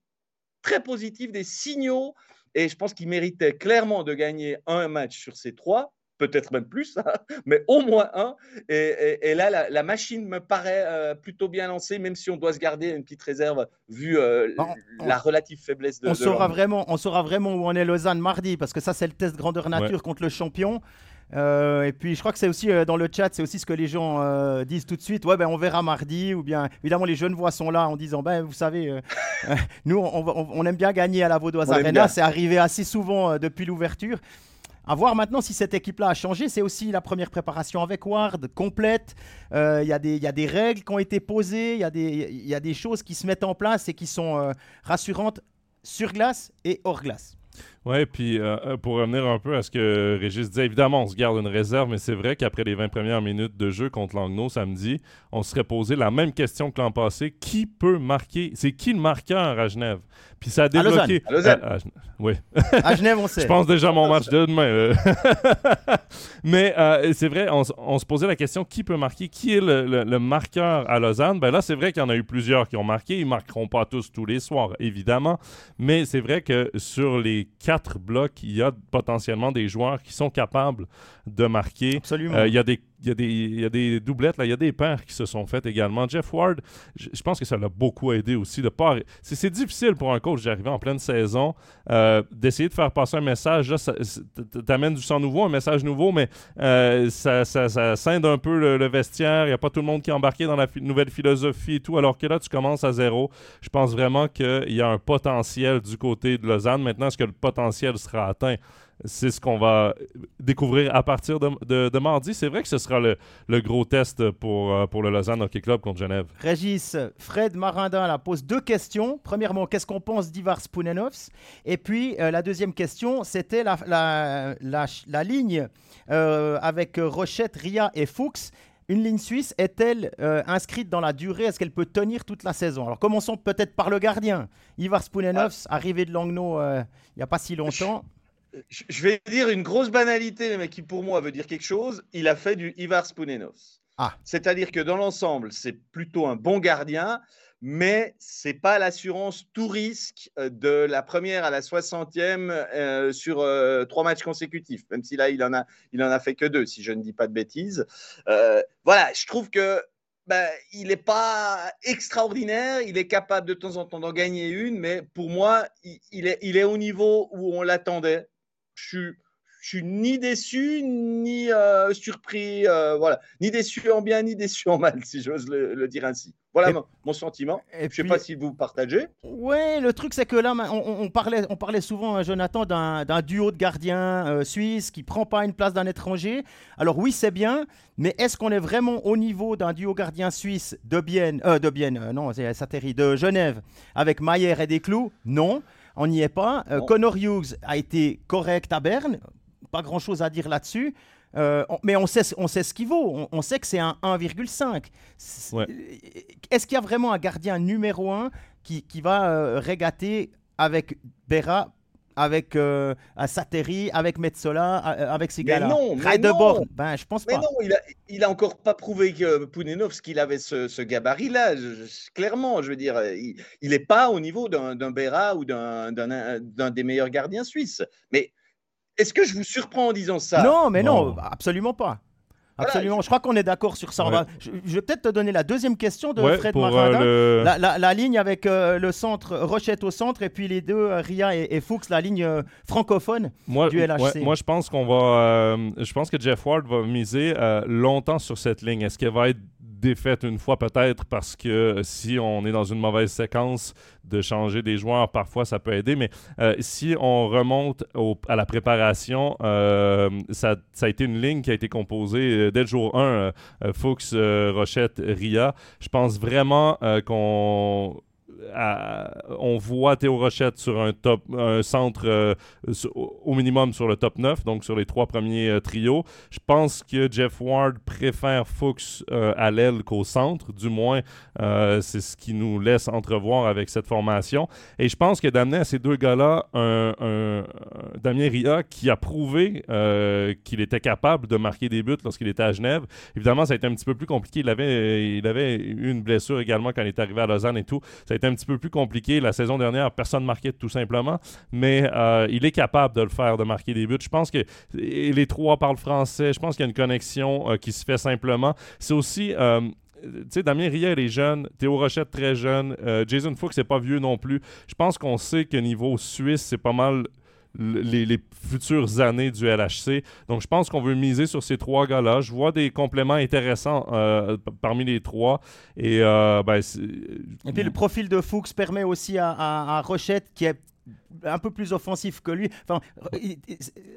très positif, des signaux. Et je pense qu'il méritait clairement de gagner un match sur ces trois, peut-être même plus, hein, mais au moins un. Et, là, la, machine me paraît euh, plutôt bien lancée, même si on doit se garder une petite réserve vu euh, la relative faiblesse de. On saura vraiment, on saura vraiment où on est Lausanne mardi, parce que ça, c'est le test grandeur nature contre le champion. Euh, et puis je crois que c'est aussi euh, dans le chat, c'est aussi ce que les gens euh, disent tout de suite. Ouais, ben on verra mardi. Ou bien évidemment les jeunes voix sont là en disant ben vous savez, nous on, aime bien gagner à la Vaudoise Arena. C'est arrivé assez souvent depuis l'ouverture. À voir maintenant si cette équipe-là a changé. C'est aussi la première préparation avec Ward, complète. Il y, a des règles qui ont été posées, il y, y, a des choses qui se mettent en place et qui sont rassurantes sur glace et hors glace. Oui, puis euh, euh, pour revenir un peu à ce que Régis disait, évidemment, on se garde une réserve, mais c'est vrai qu'après les 20 premières minutes de jeu contre Langnau samedi, on se serait posé la même question que l'an passé. Qui peut marquer? C'est qui le marqueur à Genève? Puis ça a débloqué. À Lausanne. oui. à Genève, on sait. Je pense déjà à mon match de demain. mais euh, c'est vrai, on, se posait la question qui peut marquer? Qui est le, marqueur à Lausanne? Ben là, c'est vrai qu'il y en a eu plusieurs qui ont marqué. Ils marqueront pas tous tous les soirs, évidemment. Mais c'est vrai que sur les quatre blocs, il y a potentiellement des joueurs qui sont capables de marquer. Absolument. il y a des il y, a des, il y a des doublettes, là, il y a des paires qui se sont faites également. Jeff Ward, je, pense que ça l'a beaucoup aidé aussi. de pas C'est difficile pour un coach d'arriver en pleine saison, euh, d'essayer de faire passer un message. Là, t'amènes du sang nouveau, un message nouveau, mais euh, ça, ça, ça, scinde un peu le, vestiaire. Il n'y a pas tout le monde qui est embarqué dans la nouvelle philosophie et tout, alors que là, tu commences à zéro. Je pense vraiment qu'il y a un potentiel du côté de Lausanne. Maintenant, est-ce que le potentiel sera atteint? C'est ce qu'on va découvrir à partir de, mardi. C'est vrai que ce sera le, gros test pour, euh, pour le Lausanne Hockey Club contre Genève. Régis, Fred Marindin la pose deux questions. Premièrement, qu'est-ce qu'on pense d'Ivar Spunenovs Et puis, euh, la deuxième question, c'était la, la, ligne euh, avec Rochette, Ria et Fuchs. Une ligne suisse est-elle inscrite dans la durée? Est-ce qu'elle peut tenir toute la saison? Alors commençons peut-être par le gardien. Ivar Spunenovs, ah. arrivé de Langnau il n'y a pas si longtemps je vais dire une grosse banalité, mais qui pour moi veut dire quelque chose. Il a fait du Ivar Spunenos. Ah. C'est-à-dire que dans l'ensemble, c'est plutôt un bon gardien, mais c'est pas l'assurance tout risque euh, de la première à la 60e euh, sur euh, trois matchs consécutifs, même si là, il en a, il en a fait que deux, si je ne dis pas de bêtises. voilà, je trouve que ben, il n'est pas extraordinaire, il est capable de temps en temps d'en gagner une, mais pour moi, il, est, il est au niveau où on l'attendait je suis, ni déçu ni euh, surpris, euh, voilà, ni déçu en bien ni déçu en mal, si j'ose le, dire ainsi. Voilà mon, sentiment. je ne sais pas si vous partagez. Ouais, le truc c'est que là, on, parlait, on parlait souvent, hein, Jonathan, d'un duo de gardiens euh, suisses qui prend pas une place d'un étranger. Alors oui, c'est bien, mais est-ce qu'on est vraiment au niveau d'un duo gardien suisse de Bienne, de Bienne, non, c'est de Genève, avec Mayer et Desclous? Non on n'y est pas. Euh, Connor Hughes a été correct à Berne, pas grand-chose à dire là-dessus. Euh, mais on sait, on sait ce qu'il vaut. On, sait que c'est un 1,5. Est-ce qu'il y a vraiment un gardien numéro 1 qui, va euh, régater avec Berra avec euh, Sateri, avec Metzola, euh, avec ces gars-là. Non, mais non. ben je pense mais pas. non, il a, il a encore pas prouvé que qu'il avait ce, gabarit-là. Clairement, je veux dire, il n'est pas au niveau d'un Béra ou d'un des meilleurs gardiens suisses. Mais est-ce que je vous surprends en disant ça? Non, mais non absolument pas. Absolument, je crois qu'on est d'accord sur ça. je, vais peut-être te donner la deuxième question de Fred Marindin. Euh, la, ligne avec euh, le centre, Rochette au centre, et puis les deux, euh, Ria et, Fuchs, la ligne francophone du LHC. moi, je pense qu'on va. je pense que Jeff Ward va miser longtemps sur cette ligne. Est-ce qu'elle va être défaite une fois peut-être parce que si on est dans une mauvaise séquence de changer des joueurs, parfois ça peut aider. Mais euh, si on remonte à la préparation, euh, ça, a été une ligne qui a été composée euh, dès le jour 1, Fuchs, Rochette, Ria. Je pense vraiment qu'on on voit Théo Rochette sur un top, un centre euh, au minimum sur le top 9, donc sur les trois premiers euh, trios. Je pense que Jeff Ward préfère Fuchs euh, à l'aile qu'au centre, du moins c'est ce qui nous laisse entrevoir avec cette formation. Et je pense que d'amener à ces deux gars-là un, Damien Ria qui a prouvé qu'il était capable de marquer des buts lorsqu'il était à Genève. Évidemment, ça a été un petit peu plus compliqué. Il avait, il avait eu une blessure également quand il est arrivé à Lausanne et tout. Ça a été un petit peu plus compliqué. La saison dernière, personne ne marquait tout simplement, mais euh, il est capable de le faire, de marquer des buts. Je pense que les trois parlent français. Je pense qu'il y a une connexion euh, qui se fait simplement. C'est aussi. Euh, tu sais, Damien Rier est jeune, Théo Rochette très jeune, Jason Fuchs c'est pas vieux non plus. Je pense qu'on sait que niveau suisse, c'est pas mal les, futures années du LHC. Donc, je pense qu'on veut miser sur ces trois gars-là. Je vois des compléments intéressants euh, parmi les trois. Et, euh, ben, et puis, le profil de Fuchs permet aussi à, Rochette, qui est un peu plus offensif que lui.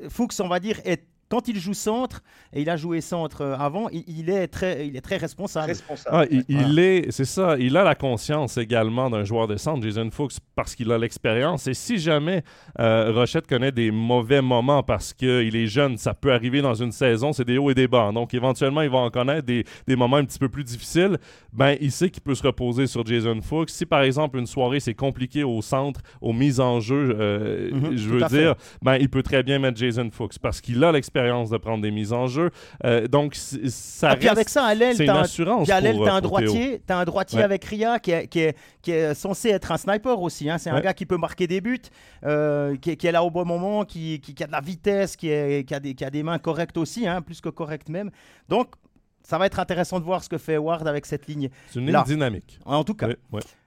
Fuchs, on va dire, est quand il joue centre, et il a joué centre euh, avant, il, est, très, il est très responsable. Ah, il, est, c'est ça, il a la conscience également d'un joueur de centre, Jason Fuchs, parce qu'il a l'expérience. Et si jamais euh, Rochette connaît des mauvais moments parce qu'il est jeune, ça peut arriver dans une saison, c'est des hauts et des bas. Donc éventuellement, il va en connaître des, des moments un petit peu plus difficiles. Ben, il sait qu'il peut se reposer sur Jason Fuchs. Si par exemple une soirée c'est compliqué au centre, aux mises en jeu, euh, mhm, je veux dire, ben, il peut très bien mettre Jason Fuchs parce qu'il a l'expérience de prendre des mises en jeu. Euh, donc, ça ah, reste, avec ça, à l'aile, t'as un, as un droitier, as un droitier avec Ria qui est, qui, est, qui est, censé être un sniper aussi. Hein. C'est un gars qui peut marquer des buts, euh, qui, qui, est là au bon moment, qui, qui, a de la vitesse, qui, est, qui, a, des, qui a des mains correctes aussi, hein, plus que correctes même. Donc, ça va être intéressant de voir ce que fait Ward avec cette ligne. C'est une ligne dynamique. En tout cas.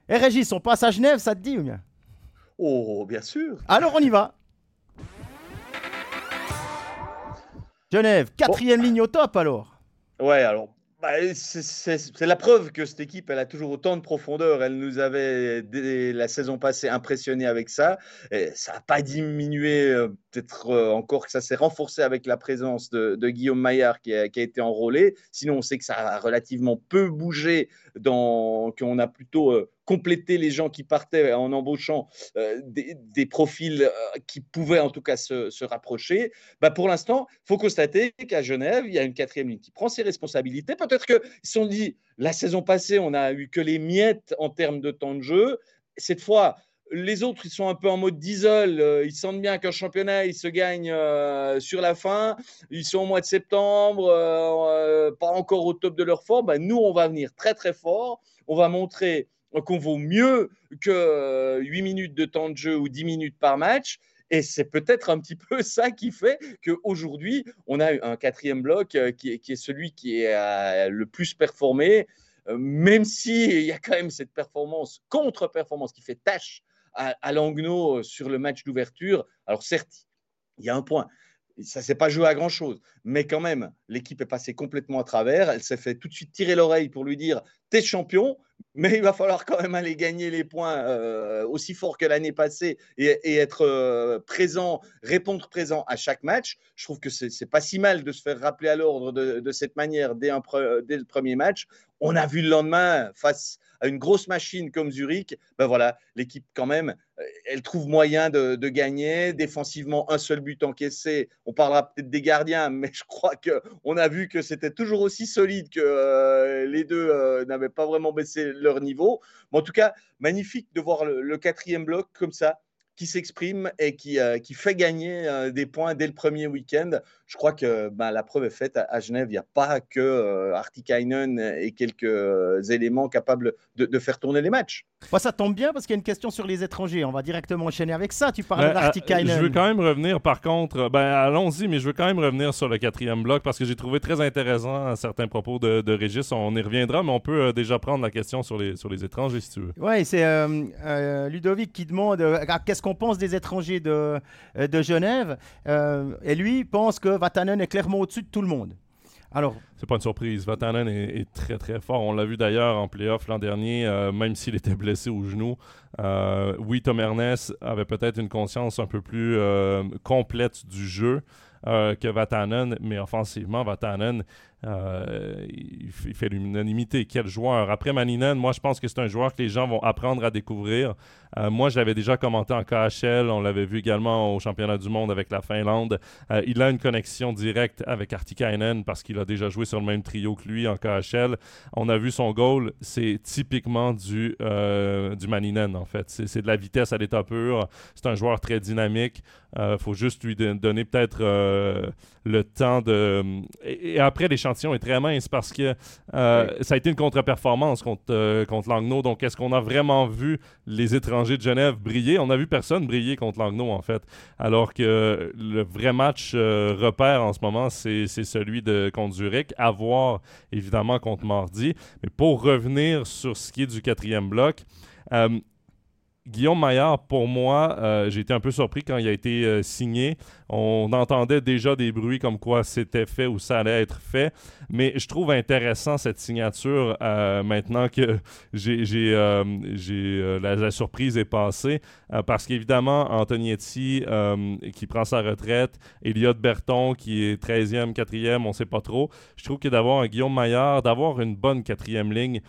Et Régis, on passe à Genève, ça te dit ou bien? Oh, bien sûr. Alors on y va. Genève, quatrième ligne au top alors. Ouais, alors bah, c'est la preuve que cette équipe, elle a toujours autant de profondeur. Elle nous avait, dès la saison passée, impressionné avec ça. Et ça n'a pas diminué, euh, peut-être euh, encore que ça s'est renforcé avec la présence de, Guillaume Maillard qui a, qui a, été enrôlé. Sinon, on sait que ça a relativement peu bougé, qu'on a plutôt euh, compléter les gens qui partaient en embauchant euh, des, profils euh, qui pouvaient en tout cas se, rapprocher. Bah pour l'instant, faut constater qu'à Genève, il y a une quatrième ligne qui prend ses responsabilités. Peut-être qu'ils se sont dit, la saison passée, on n'a eu que les miettes en termes de temps de jeu. Cette fois, les autres, ils sont un peu en mode diesel. Euh, ils sentent bien qu'un championnat, il se gagne sur la fin. Ils sont au mois de septembre, pas encore au top de leur forme. Bah, nous, on va venir très, très fort. On va montrer qu'on vaut mieux que 8 euh, minutes de temps de jeu ou 10 minutes par match. Et c'est peut-être un petit peu ça qui fait qu'aujourd'hui, on a un quatrième bloc euh, qui est, celui qui a le plus performé, euh, même s'il y a quand même cette performance, contre-performance qui fait tâche à, à sur le match d'ouverture. Alors certes, il y a un point ça ne s'est pas joué à grand chose. Mais quand même, l'équipe est passée complètement à travers. Elle s'est fait tout de suite tirer l'oreille pour lui dire T'es champion, mais il va falloir quand même aller gagner les points euh, aussi fort que l'année passée et, être euh, présent, répondre présent à chaque match. Je trouve que c'est pas si mal de se faire rappeler à l'ordre de, cette manière dès le premier match. On a vu le lendemain face à une grosse machine comme Zurich, ben voilà, l'équipe quand même, euh, elle trouve moyen de, gagner. Défensivement, un seul but encaissé. On parlera peut-être des gardiens, mais je crois qu'on a vu que c'était toujours aussi solide que euh, les deux euh, n'avaient pas vraiment baissé leur niveau. Mais en tout cas, magnifique de voir le quatrième bloc comme ça qui s'exprime et qui, fait gagner des points dès le premier week-end. Je crois que ben, la preuve est faite à, Genève. Il n'y a pas que euh, Artikainen et quelques éléments capables de, faire tourner les matchs. ça tombe bien parce qu'il y a une question sur les étrangers. On va directement enchaîner avec ça. Tu parles d'Artikainen. je veux quand même revenir, par contre, ben, allons-y, mais je veux quand même revenir sur le quatrième bloc parce que j'ai trouvé très intéressant certains propos de, de, Régis. On y reviendra, mais on peut déjà prendre la question sur les, sur les étrangers si tu veux. Oui, c'est Ludovic qui demande qu'est-ce qu'on pense des étrangers de, euh, de Genève? Euh, et lui pense que Vatanen est clairement au-dessus de tout le monde. Alors, c'est pas une surprise. Vatanen est, très très fort. On l'a vu d'ailleurs en playoff l'an dernier, euh, même s'il était blessé au genou. oui, Tom Ernest avait peut-être une conscience un peu plus complète du jeu. que Vatanen, mais offensivement, Vatanen, euh, il, fait l'unanimité. Quel joueur? Après Maninen, moi, je pense que c'est un joueur que les gens vont apprendre à découvrir. Euh, moi, je l'avais déjà commenté en KHL. On l'avait vu également au championnat du monde avec la Finlande. Euh, il a une connexion directe avec Artikainen parce qu'il a déjà joué sur le même trio que lui en KHL. On a vu son goal. C'est typiquement du, du Maninen, en fait. C'est de la vitesse à l'état pur. C'est un joueur très dynamique. Il faut juste lui donner peut-être le temps de... Et, après, l'échantillon est très mince parce que euh, ça a été une contre-performance contre, euh, contre Langnau. Donc, est-ce qu'on a vraiment vu les étrangers de Genève briller? On n'a vu personne briller contre Langnau, en fait. Alors que le vrai match euh, repère en ce moment, c'est celui de contre Zurich. À voir, évidemment, contre Mardi. Mais pour revenir sur ce qui est du quatrième bloc... Guillaume Maillard, pour moi, euh, j'ai été un peu surpris quand il a été euh, signé. On entendait déjà des bruits comme quoi c'était fait ou ça allait être fait. Mais je trouve intéressant cette signature euh, maintenant que j'ai, la, la, surprise est passée. parce qu'évidemment, Antonietti qui prend sa retraite, Elliot Berton qui est 13e, 4e, on ne sait pas trop. Je trouve que d'avoir un Guillaume Maillard, d'avoir une bonne quatrième ligne,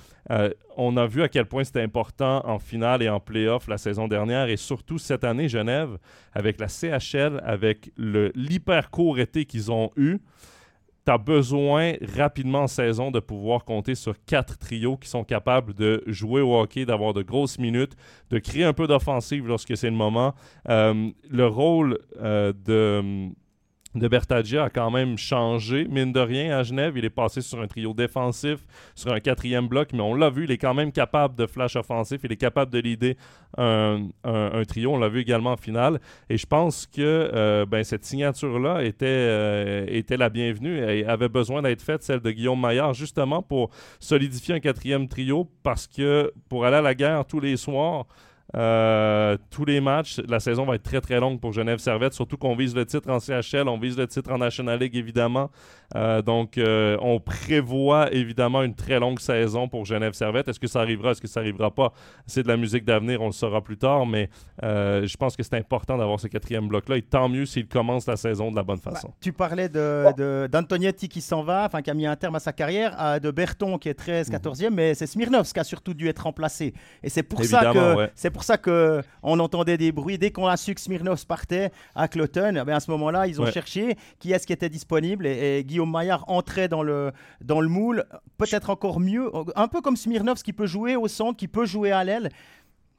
on a vu à quel point c'était important en finale et en playoff la saison dernière et surtout cette année, Genève, avec la CHL, avec l'hyper court été qu'ils ont eu. Tu as besoin rapidement en saison de pouvoir compter sur quatre trios qui sont capables de jouer au hockey, d'avoir de grosses minutes, de créer un peu d'offensive lorsque c'est le moment. Euh, le rôle euh, de de Bertagia a quand même changé, mine de rien, à Genève. Il est passé sur un trio défensif, sur un quatrième bloc, mais on l'a vu, il est quand même capable de flash offensif, il est capable de leader un, trio. On l'a vu également en finale. Et je pense que euh, ben, cette signature-là était, euh, était la bienvenue et avait besoin d'être faite, celle de Guillaume Maillard, justement pour solidifier un quatrième trio, parce que pour aller à la guerre tous les soirs, euh, tous les matchs, la saison va être très très longue pour Genève Servette, surtout qu'on vise le titre en CHL, on vise le titre en National League évidemment. Euh, donc euh, on prévoit évidemment une très longue saison pour Genève Servette. Est-ce que ça arrivera, est-ce que ça arrivera pas? C'est de la musique d'avenir, on le saura plus tard, mais je pense que c'est important d'avoir ce quatrième bloc-là et tant mieux s'il commence la saison de la bonne façon. tu parlais d'Antonietti de, qui s'en va, enfin qui a mis un terme à sa carrière, de Berton qui est 13, 14e, mhm. mais c'est Smirnov qui a surtout dû être remplacé. Et c'est pour ça que pour ça qu'on entendait des bruits. Dès qu'on a su que Smirnov partait à Cloton, eh à ce moment-là, ils ont cherché qui est-ce qui était disponible et, Guillaume Maillard entrait dans le, dans le moule, peut-être encore mieux, un peu comme Smirnov qui peut jouer au centre, qui peut jouer à l'aile.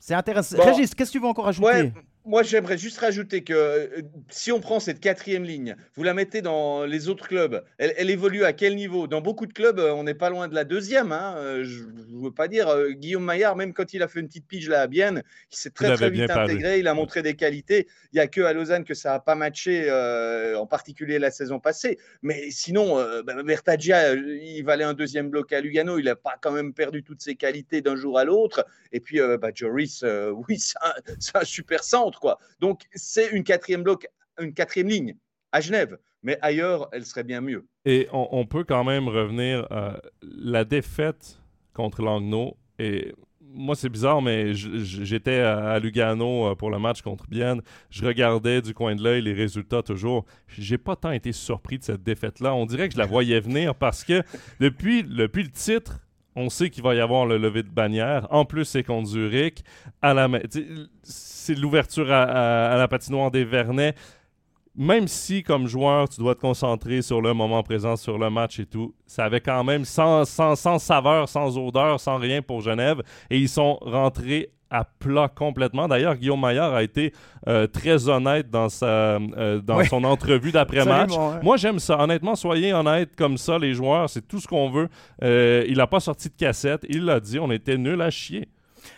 C'est intéressant. Régis, qu'est-ce que tu veux encore ajouter? Moi, j'aimerais juste rajouter que euh, si on prend cette quatrième ligne, vous la mettez dans les autres clubs, elle, évolue à quel niveau? Dans beaucoup de clubs, euh, on n'est pas loin de la deuxième. Hein, euh, je ne veux pas dire. Guillaume Maillard, même quand il a fait une petite pige là à Bienne, il s'est très, très vite intégré. Il a montré des qualités. Il n'y a que à Lausanne que ça n'a pas matché, en particulier la saison passée. Mais sinon, ben, Bertagia, il valait un deuxième bloc à Lugano. Il n'a pas quand même perdu toutes ses qualités d'un jour à l'autre. Et puis, bah, Joris, oui, c'est un super centre. Donc, c'est une quatrième bloc, une quatrième ligne à Genève, mais ailleurs, elle serait bien mieux. Et on, peut quand même revenir à la défaite contre Langnau. Et moi, c'est bizarre, mais j'étais à Lugano euh, pour le match contre Bienne. Je regardais du coin de l'œil les résultats toujours. J'ai pas tant été surpris de cette défaite-là. On dirait que je la voyais venir parce que depuis, depuis le titre, on sait qu'il va y avoir le lever de bannière. En plus, c'est contre Zurich. C'est l'ouverture à, la patinoire des Vernets. Même si, comme joueur, tu dois te concentrer sur le moment présent, sur le match et tout, ça avait quand même sans, sans, sans saveur, sans odeur, sans rien pour Genève. Et ils sont rentrés à plat complètement. D'ailleurs, Guillaume Maillard a été euh, très honnête dans, sa, euh, dans son entrevue d'après-match. Moi, j'aime ça. Honnêtement, soyez honnêtes comme ça, les joueurs. C'est tout ce qu'on veut. Euh, il n'a pas sorti de cassette. Il l'a dit. On était nuls à chier.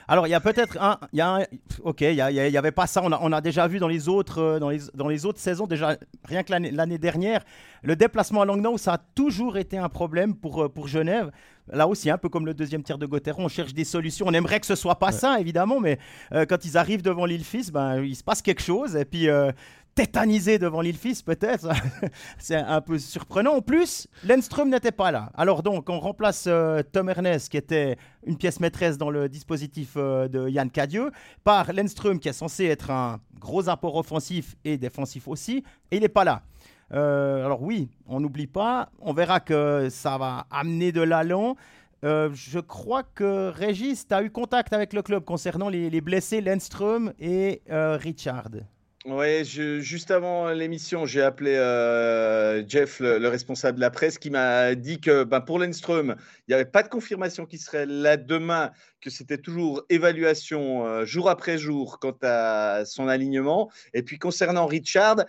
Alors, il y a peut-être un, il y a ok, il n'y avait pas ça. On a, on a, déjà vu dans les autres, dans les, dans les autres saisons, déjà rien que l'année dernière, le déplacement à Langnau, ça a toujours été un problème pour, pour Genève. Là aussi, un peu comme le deuxième tiers de Gauthieron, on cherche des solutions. On aimerait que ce soit pas ça, évidemment, mais euh, quand ils arrivent devant l'île Fils, ben, il se passe quelque chose. Et puis, euh, tétanisé devant l'île Fils, peut-être, c'est un peu surprenant. En plus, Lenström n'était pas là. Alors donc, on remplace euh, Tom Ernest, qui était une pièce maîtresse dans le dispositif de Yann Cadieux, par Lenström, qui est censé être un gros apport offensif et défensif aussi, et il n'est pas là. Euh, alors oui, on n'oublie pas, on verra que ça va amener de l'allant. Euh, je crois que Régis, tu as eu contact avec le club concernant les, blessés Lenström et euh, Richard. Oui, juste avant l'émission, j'ai appelé Jeff, le, responsable de la presse, qui m'a dit que ben, pour Lenström, il n'y avait pas de confirmation qui serait là demain, que c'était toujours évaluation jour après jour quant à son alignement. Et puis concernant Richard,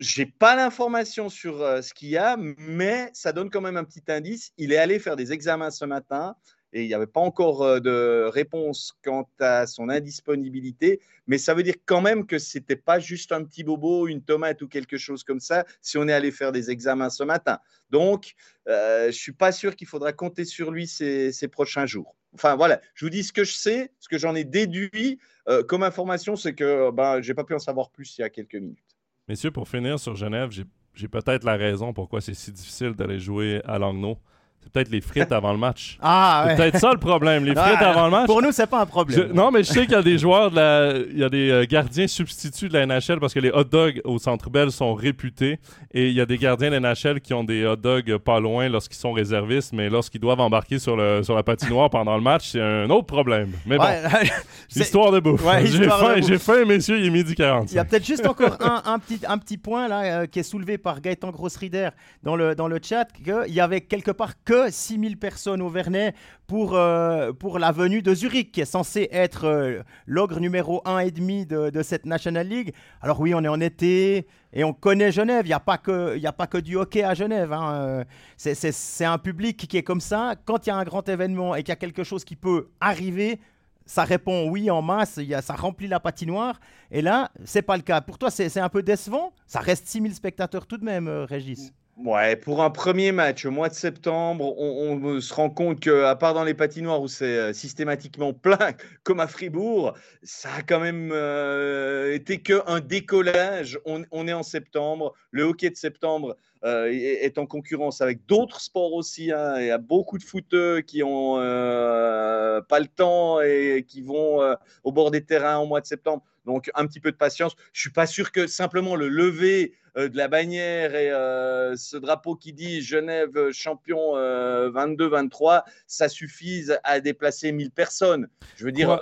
j'ai pas l'information sur euh, ce qu'il y a, mais ça donne quand même un petit indice. Il est allé faire des examens ce matin et il n'y avait pas encore euh, de réponse quant à son indisponibilité, mais ça veut dire quand même que ce n'était pas juste un petit bobo, une tomate ou quelque chose comme ça, si on est allé faire des examens ce matin. Donc, euh, je ne suis pas sûr qu'il faudra compter sur lui ces, prochains jours. Enfin voilà, je vous dis ce que je sais, ce que j'en ai déduit comme information, c'est que ben, je n'ai pas pu en savoir plus il y a quelques minutes. Messieurs, pour finir sur Genève, j'ai peut-être la raison pourquoi c'est si difficile d'aller jouer à Langnau peut-être les frites avant le match. Ah, ouais. C'est peut-être ça le problème, les frites avant le match. Pour nous, c'est pas un problème. non, mais je sais qu'il y a des joueurs, de la... il y a des euh, gardiens substituts de la NHL parce que les hot dogs au Centre Bell sont réputés et il y a des gardiens de la NHL qui ont des hot dogs pas loin lorsqu'ils sont réservistes, mais lorsqu'ils doivent embarquer sur, le... sur la patinoire pendant le match, c'est un autre problème. Mais bon, histoire de bouffe. j'ai faim, j'ai faim, messieurs, il est midi 40. Il y a peut-être juste encore un, un, petit, un petit point là euh, qui est soulevé par Gaëtan Grossrider dans le, dans le chat, qu'il y avait quelque part que 6000 personnes au Vernet pour, euh, pour la venue de Zurich, qui est censé être euh, l'ogre numéro 1 et demi de, de, cette National League. Alors oui, on est en été et on connaît Genève. Il n'y a, pas que, a pas que du hockey à Genève. Hein. C'est un public qui est comme ça. Quand il y a un grand événement et qu'il y a quelque chose qui peut arriver, ça répond oui en masse, y a, ça remplit la patinoire. Et là, c'est pas le cas. Pour toi, c'est un peu décevant? Ça reste 6000 spectateurs tout de même, euh, Régis. Ouais, pour un premier match au mois de septembre, on, se rend compte que, à part dans les patinoires où c'est euh, systématiquement plein, comme à Fribourg, ça a quand même euh, été qu'un décollage. On, est en septembre, le hockey de septembre euh, est, en concurrence avec d'autres sports aussi. Hein. Il y a beaucoup de footeux qui ont pas le temps et qui vont au bord des terrains au mois de septembre. Donc un petit peu de patience. Je suis pas sûr que simplement le lever euh, de la bannière et euh, ce drapeau qui dit Genève euh, champion 22-23, ça suffise à déplacer 1000 personnes. Je veux dire.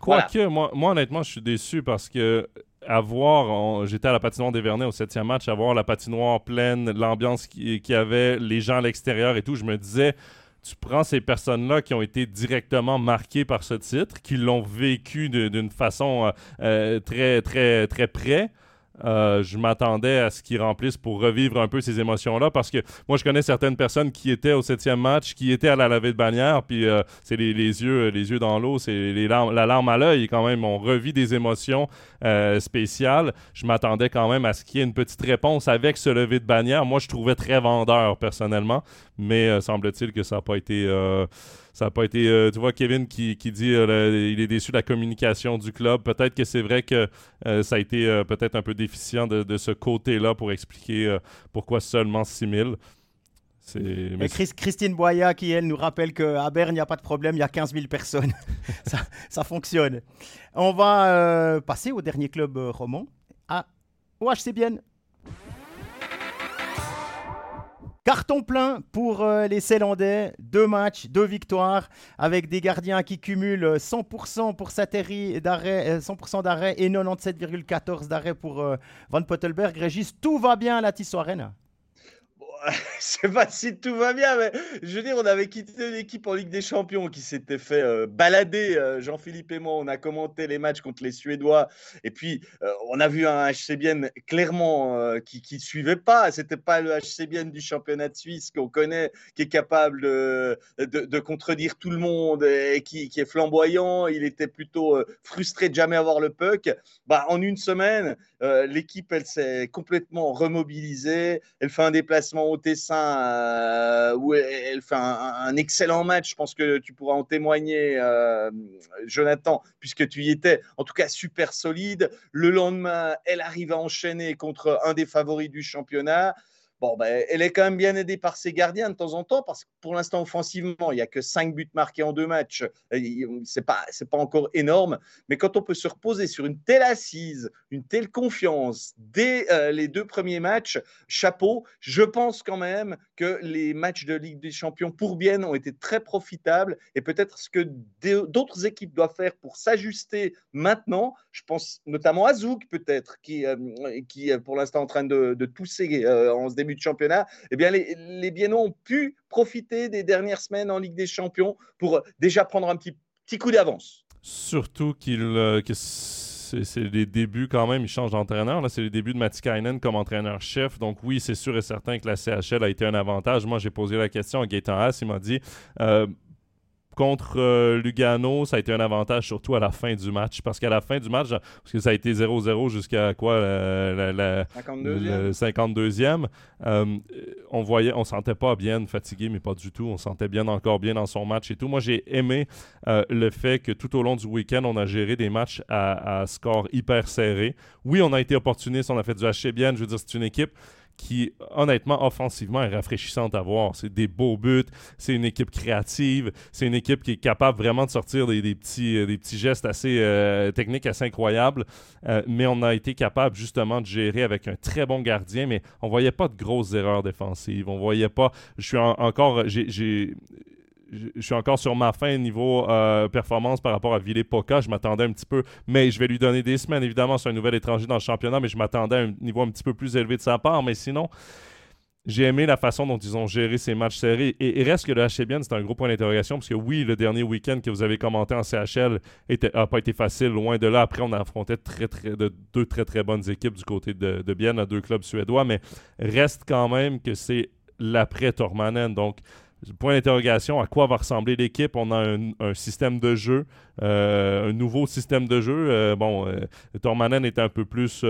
Quoique, moi, moi, honnêtement, je suis déçu parce que à voir, j'étais à la patinoire des Vernets au septième match, à voir la patinoire pleine, l'ambiance qu'il y avait, les gens à l'extérieur et tout, je me disais, tu prends ces personnes-là qui ont été directement marquées par ce titre, qui l'ont vécu d'une façon très, très, très près. Euh, je m'attendais à ce qu'ils remplissent pour revivre un peu ces émotions-là parce que moi, je connais certaines personnes qui étaient au septième match, qui étaient à la lavée de bannière, puis euh, c'est les, yeux, les yeux dans l'eau, c'est la larme à l'œil quand même. On revit des émotions euh, spéciales. Je m'attendais quand même à ce qu'il y ait une petite réponse avec ce lever de bannière. Moi, je trouvais très vendeur personnellement, mais semble-t-il que ça n'a pas été ça n'a pas été. Euh, tu vois, Kevin qui, qui dit euh, il est déçu de la communication du club. Peut-être que c'est vrai que euh, ça a été peut-être un peu déficient de, de ce côté-là pour expliquer pourquoi seulement 6 000. Mais Christine Boya qui, elle, nous rappelle qu'à Berne, il n'y a pas de problème, il y a 15 000 personnes. ça, ça, fonctionne. On va passer au dernier club roman, à OHC Carton plein pour euh, les Célandais. Deux matchs, deux victoires, avec des gardiens qui cumulent 100% pour Sateri d'arrêt, 100% euh, d'arrêt et 97,14 d'arrêt pour euh, Van Pottelberg. Régis, tout va bien à la Tissot Arena. je sais pas si tout va bien, mais je veux dire, on avait quitté l'équipe en Ligue des Champions qui s'était fait euh, balader. Euh, Jean-Philippe et moi, on a commenté les matchs contre les Suédois. Et puis, euh, on a vu un HCBN clairement qui ne suivait pas. C'était pas le HCBN du championnat de Suisse qu'on connaît, qui est capable de, de, contredire tout le monde et qui, qui, est flamboyant. Il était plutôt frustré de jamais avoir le puck. Bah, en une semaine, l'équipe, elle s'est complètement remobilisée. Elle fait un déplacement Tessin euh, où elle, fait un, excellent match. Je pense que tu pourras en témoigner, euh, Jonathan, puisque tu y étais. En tout cas, super solide. Le lendemain, elle arrive à enchaîner contre un des favoris du championnat. Bon, ben, elle est quand même bien aidée par ses gardiens de temps en temps, parce que pour l'instant, offensivement, il n'y a que 5 buts marqués en deux matchs. Ce n'est pas, pas encore énorme. Mais quand on peut se reposer sur une telle assise, une telle confiance dès euh, les deux premiers matchs, chapeau. Je pense quand même que les matchs de Ligue des Champions pour Bienne ont été très profitables. Et peut-être ce que d'autres équipes doivent faire pour s'ajuster maintenant, je pense notamment à Zouk, peut-être, qui, euh, qui est pour l'instant en train de, de tousser euh, en ce début de championnat, eh bien, les, les ont pu profiter des dernières semaines en Ligue des Champions pour déjà prendre un petit, petit coup d'avance. Surtout qu'il euh, que c'est les débuts quand même, il change d'entraîneur. Là, c'est les débuts de Matikainen comme entraîneur-chef. Donc oui, c'est sûr et certain que la CHL a été un avantage. Moi, j'ai posé la question à Gaëtan Haas. Il m'a dit euh, contre euh, Lugano, ça a été un avantage surtout à la fin du match. Parce qu'à la fin du match, parce que ça a été 0-0 jusqu'à quoi la, 52e, euh, on voyait, on sentait pas bien fatigué, mais pas du tout. On sentait bien encore bien dans son match et tout. Moi, j'ai aimé euh, le fait que tout au long du week-end, on a géré des matchs à, score hyper serré. Oui, on a été opportuniste, on a fait du haché bien. Je veux dire, c'est une équipe qui, honnêtement, offensivement, est rafraîchissante à voir. C'est des beaux buts, c'est une équipe créative, c'est une équipe qui est capable vraiment de sortir des, petits, euh, des petits gestes assez euh, techniques, assez incroyables. Euh, mais on a été capable justement de gérer avec un très bon gardien, mais on voyait pas de grosses erreurs défensives. On voyait pas. Je suis encore. j'ai je suis encore sur ma fin niveau euh, performance par rapport à Ville Poca. Je m'attendais un petit peu, mais je vais lui donner des semaines. Évidemment, c'est un nouvel étranger dans le championnat, mais je m'attendais à un niveau un petit peu plus élevé de sa part. Mais sinon, j'ai aimé la façon dont ils ont géré ces matchs serrés. Et reste que le HCBN, c'est un gros point d'interrogation, parce que oui, le dernier week-end que vous avez commenté en CHL n'a pas été facile, loin de là. Après, on a affronté très, très, de, deux très, très bonnes équipes du côté de, de Bienne, à deux clubs suédois, mais reste quand même que c'est l'après Tormanen. Donc, point d'interrogation, à quoi va ressembler l'équipe? On a un, système de jeu, euh, un nouveau système de jeu. Euh, bon, euh, Tormanen est un peu plus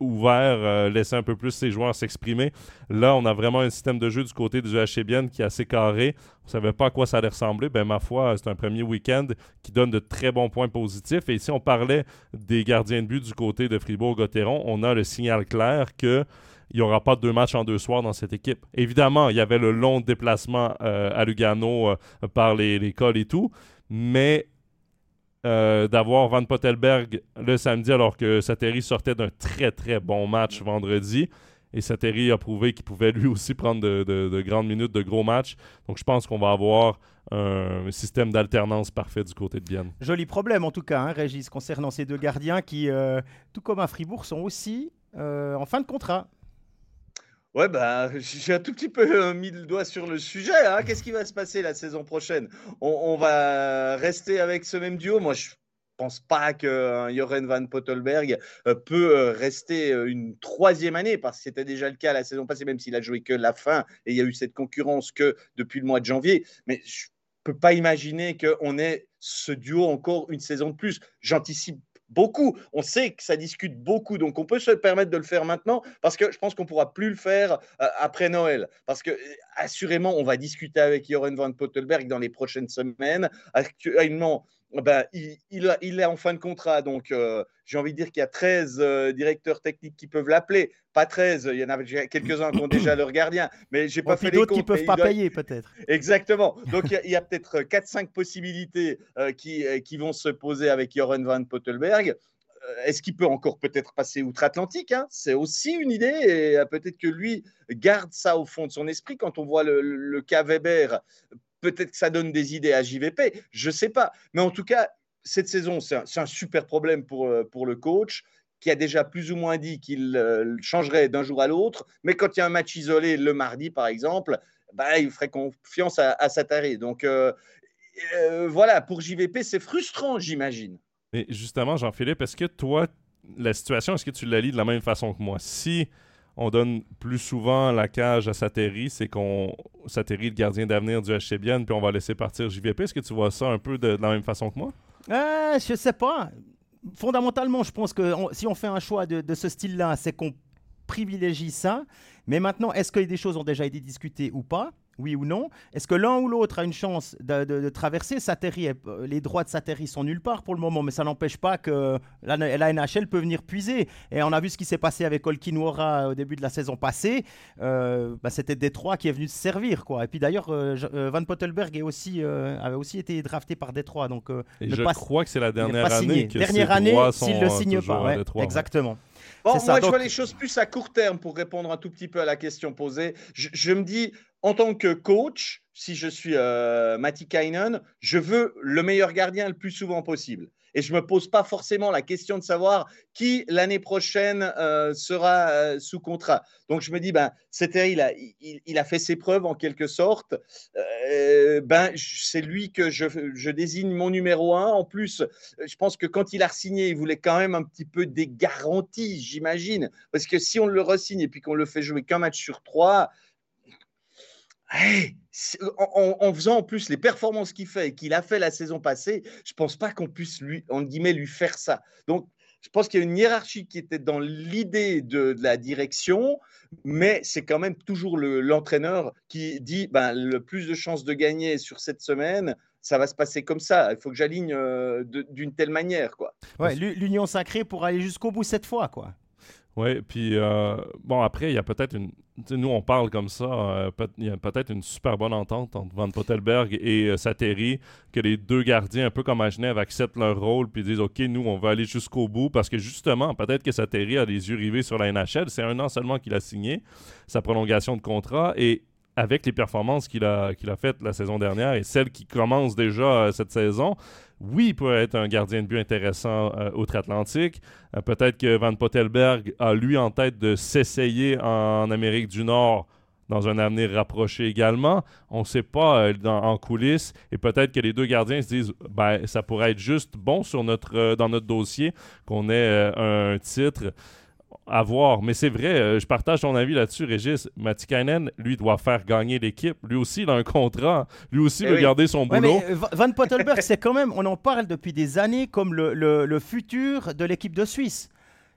ouvert, laissait un peu plus ses joueurs s'exprimer. Là, on a vraiment un système de jeu du côté du HCBN qui est assez carré. On ne savait pas à quoi ça allait ressembler. Ben, ma foi, c'est un premier week-end qui donne de très bons points positifs. Et si on parlait des gardiens de but du côté de Fribourg-Gotteron, on a le signal clair que il n'y aura pas deux matchs en deux soirs dans cette équipe. Évidemment, il y avait le long déplacement euh, à Lugano euh, par les, et tout, mais euh, d'avoir Van Pottelberg le samedi alors que Sateri sortait d'un très très bon match vendredi. Et Sateri a prouvé qu'il pouvait lui aussi prendre de, grandes minutes de gros matchs. Donc je pense qu'on va avoir un système d'alternance parfait du côté de Bienne. Joli problème en tout cas, hein, Régis, concernant ces deux gardiens qui, tout comme à Fribourg, sont aussi en fin de contrat. Ouais, bah, j'ai un tout petit peu euh, mis le doigt sur le sujet. Hein. Qu'est-ce qui va se passer la saison prochaine? On, va rester avec ce même duo? Moi, je pense pas que euh, Joren van Pottelberg euh, peut rester une troisième année parce que c'était déjà le cas la saison passée, même s'il a joué que la fin et il y a eu cette concurrence que depuis le mois de janvier. Mais je peux pas imaginer qu'on ait ce duo encore une saison de plus. J'anticipe beaucoup. On sait que ça discute beaucoup, donc on peut se permettre de le faire maintenant parce que je pense qu'on pourra plus le faire euh, après Noël. Parce que assurément, on va discuter avec Joren van Pottelberg dans les prochaines semaines. Actuellement, ben, il, est en fin de contrat, donc euh, j'ai envie de dire qu'il y a 13 euh, directeurs techniques qui peuvent l'appeler. Pas 13, il y en a quelques-uns qui ont déjà leur gardien, mais j'ai pas fait d'autres qui peuvent pas payer peut-être. Exactement. Donc il y a, peut-être 4-5 possibilités euh, qui, qui vont se poser avec Joren van Pottelberg. Est-ce qu'il peut encore peut-être passer outre-Atlantique hein? C'est aussi une idée et peut-être que lui garde ça au fond de son esprit quand on voit le, le cas Weber Peut-être que ça donne des idées à JVP, je ne sais pas. Mais en tout cas, cette saison, c'est un, super problème pour, euh, pour le coach qui a déjà plus ou moins dit qu'il euh, changerait d'un jour à l'autre. Mais quand il y a un match isolé le mardi, par exemple, bah, il ferait confiance à, Satari. Donc euh, voilà, pour JVP, c'est frustrant, j'imagine. Mais justement, Jean-Philippe, est-ce que toi, la situation, est-ce que tu la lis de la même façon que moi? Si on donne plus souvent la cage à Sateri, c'est qu'on Sateri le gardien d'avenir du HCBN, puis on va laisser partir JVP. Est-ce que tu vois ça un peu de, la même façon que moi? Euh, je sais pas. Fondamentalement, je pense que si on fait un choix de ce style-là, c'est qu'on privilégie ça. Mais maintenant, est-ce que des choses ont déjà été discutées ou pas? Oui ou non Est-ce que l'un ou l'autre a une chance de, traverser Sateri euh, Les droits de Sateri sont nulle part pour le moment, mais ça n'empêche pas que la, NHL peut venir puiser. Et on a vu ce qui s'est passé avec Olkinwara au début de la saison passée. Euh, bah, C'était Détroit qui est venu se servir. Quoi. Et puis d'ailleurs, euh, Van Pottelberg est aussi, avait aussi été drafté par Détroit. Donc, je crois que c'est la dernière année que Dernière année, s'il ne le signe pas. exactement. Bon, moi, je vois les choses plus à court terme pour répondre un tout petit peu à la question posée. je me dis, en tant que coach, si je suis euh, Matti Kainen, je veux le meilleur gardien le plus souvent possible. Et je ne me pose pas forcément la question de savoir qui l'année prochaine euh, sera euh, sous contrat. Donc je me dis, ben, c'était, il a, il, a fait ses preuves en quelque sorte. ben, c'est lui que je, désigne mon numéro un. En plus, je pense que quand il a signé, il voulait quand même un petit peu des garanties, j'imagine. Parce que si on le resigne et puis qu'on le fait jouer qu'un match sur trois, en, faisant en plus les performances qu'il fait et qu'il a fait la saison passée, je pense pas qu'on puisse lui, en guillemets, lui faire ça. Donc, je pense qu'il y a une hiérarchie qui était dans l'idée de, la direction, mais c'est quand même toujours l'entraîneur qui dit ben, le plus de chances de gagner sur cette semaine, ça va se passer comme ça. Il faut que j'aligne euh, d'une telle manière. Quoi. L'union sacrée pour aller jusqu'au bout cette fois. quoi. Oui, puis euh, bon, après, il y a peut-être une. Nous, on parle comme ça. Euh, il y a peut-être une super bonne entente entre Van Pottelberg et euh, Sateri, que les deux gardiens, un peu comme à Genève, acceptent leur rôle puis disent OK, nous, on va aller jusqu'au bout parce que justement, peut-être que Sateri a les yeux rivés sur la NHL. C'est un an seulement qu'il a signé sa prolongation de contrat et avec les performances qu'il a, qu'il a faites la saison dernière et celles qui commencent déjà cette saison, oui, il peut être un gardien de but intéressant euh, outre-Atlantique. Euh, peut-être que Van Pottelberg a lui en tête de s'essayer en Amérique du Nord dans un avenir rapproché également. On ne sait pas euh, en coulisses et peut-être que les deux gardiens se disent ben, ça pourrait être juste bon sur notre, euh, dans notre dossier qu'on ait un titre à voir. Mais c'est vrai, je partage ton avis là-dessus, Régis. Matikainen, lui, doit faire gagner l'équipe. Lui aussi, il a un contrat. Lui aussi, eh veut garder son boulot. Van Pottelberg, c'est quand même, on en parle depuis des années comme le, le futur de l'équipe de Suisse.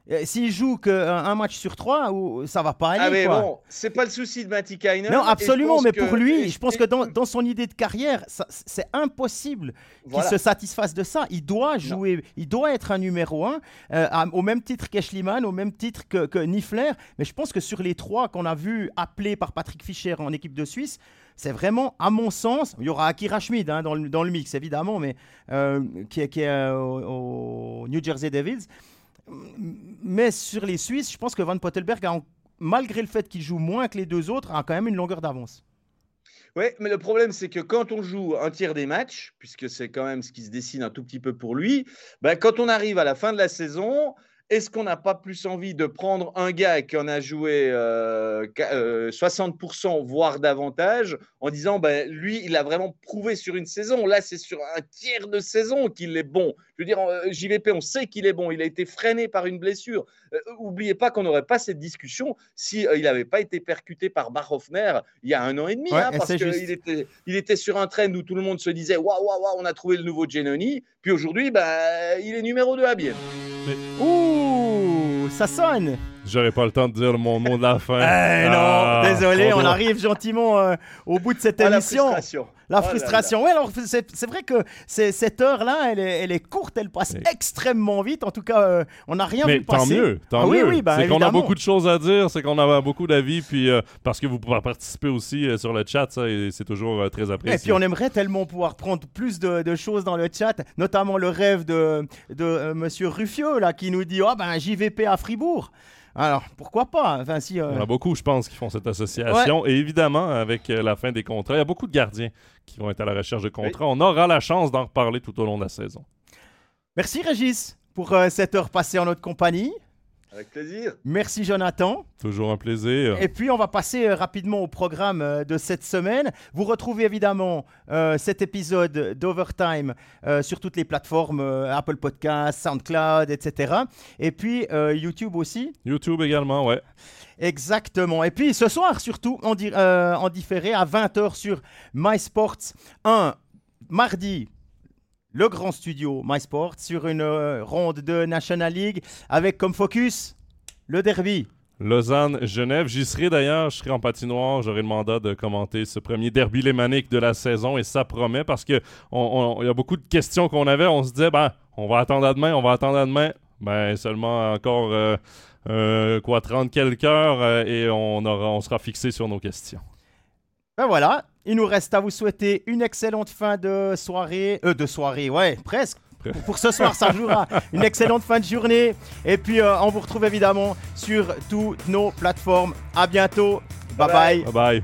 Euh, s'il joue qu'un match sur trois, ça va pas aller. Ah mais bon, c'est pas le souci de Matikainen. Non, absolument, mais pour lui, je pense que dans, son idée de carrière, c'est impossible qu'il se satisfasse de ça. Il doit jouer, il doit être un numéro un, euh, au même titre qu'Eschliman, au même titre que, que Niffler. Mais je pense que sur les trois qu'on a vus appelés par Patrick Fischer en équipe de Suisse, c'est vraiment, à mon sens, il y aura Akira Schmid hein, dans, le, dans, le, mix évidemment, mais euh, qui, qui, est au New Jersey Devils mais sur les Suisses, je pense que Van Pottelberg, malgré le fait qu'il joue moins que les deux autres, a quand même une longueur d'avance. Oui, mais le problème, c'est que quand on joue un tiers des matchs, puisque c'est quand même ce qui se dessine un tout petit peu pour lui, ben, quand on arrive à la fin de la saison, est-ce qu'on n'a pas plus envie de prendre un gars qui en a joué 60%, euh, euh, voire davantage, en disant, ben, lui, il a vraiment prouvé sur une saison. Là, c'est sur un tiers de saison qu'il est bon. Je veux dire, euh, JVP, on sait qu'il est bon. Il a été freiné par une blessure. N'oubliez pas qu'on n'aurait pas cette discussion si il n'avait pas été percuté par Barhoffner il y a un an et demi, hein, parce qu'il était, il était sur un train où tout le monde se disait, waouh, waouh, waouh, on a trouvé le nouveau Genoni. Puis aujourd'hui, ben, il est numéro 2 à bien. Ouh, ça sonne. J'aurais pas le temps de dire mon mot de la fin. Eh non, ah, désolé, on arrive gentiment euh, au bout de cette émission. La frustration. La oh frustration. Oui, alors c'est vrai que cette heure-là, elle est, elle est, courte, elle passe extrêmement vite. En tout cas, euh, on n'a rien Mais vu passer. Tant mieux, tant ah mieux. Oui, bah, c'est qu'on a beaucoup de choses à dire, c'est qu'on a beaucoup d'avis, puis euh, parce que vous pouvez participer aussi sur le chat, ça, c'est toujours très apprécié. Et puis on aimerait tellement pouvoir prendre plus de, choses dans le chat, notamment le rêve de, de Monsieur Ruffio, là, qui nous dit, oh, ben JVP à Fribourg. Alors, pourquoi pas? Enfin, si, euh, Il y en a beaucoup, je pense, qui font cette association. Et évidemment, avec euh, la fin des contrats, il y a beaucoup de gardiens qui vont être à la recherche de contrats. On aura la chance d'en reparler tout au long de la saison. Merci, Régis, pour euh, cette heure passée en notre compagnie. Avec plaisir. Merci Jonathan. Toujours un plaisir. Et puis on va passer euh, rapidement au programme euh, de cette semaine. Vous retrouvez évidemment euh, cet épisode d'Overtime sur toutes les plateformes Apple Podcasts, SoundCloud, etc. Et puis YouTube aussi. YouTube également, ouais. Exactement. Et puis ce soir surtout en, en différé à 20h sur MySports 1 mardi le grand studio MySport sur une euh, ronde de National League avec comme focus le derby. Lausanne-Genève. J'y serai d'ailleurs, je serai en patinoire, j'aurai le mandat de commenter ce premier derby lémanique de la saison et ça promet parce qu'il y a beaucoup de questions qu'on avait. On se disait, ben, on va attendre à demain, on va attendre à demain. Ben, seulement encore euh, euh, quoi, 30 quelques heures et on, aura, on sera fixé sur nos questions. Ben voilà, il nous reste à vous souhaiter une excellente fin de soirée. Euh, de soirée, ouais, presque. Pour ce soir, ça jouera. Une excellente fin de journée. Et puis, euh, on vous retrouve évidemment sur toutes nos plateformes. À bientôt. bye. Bye bye. bye.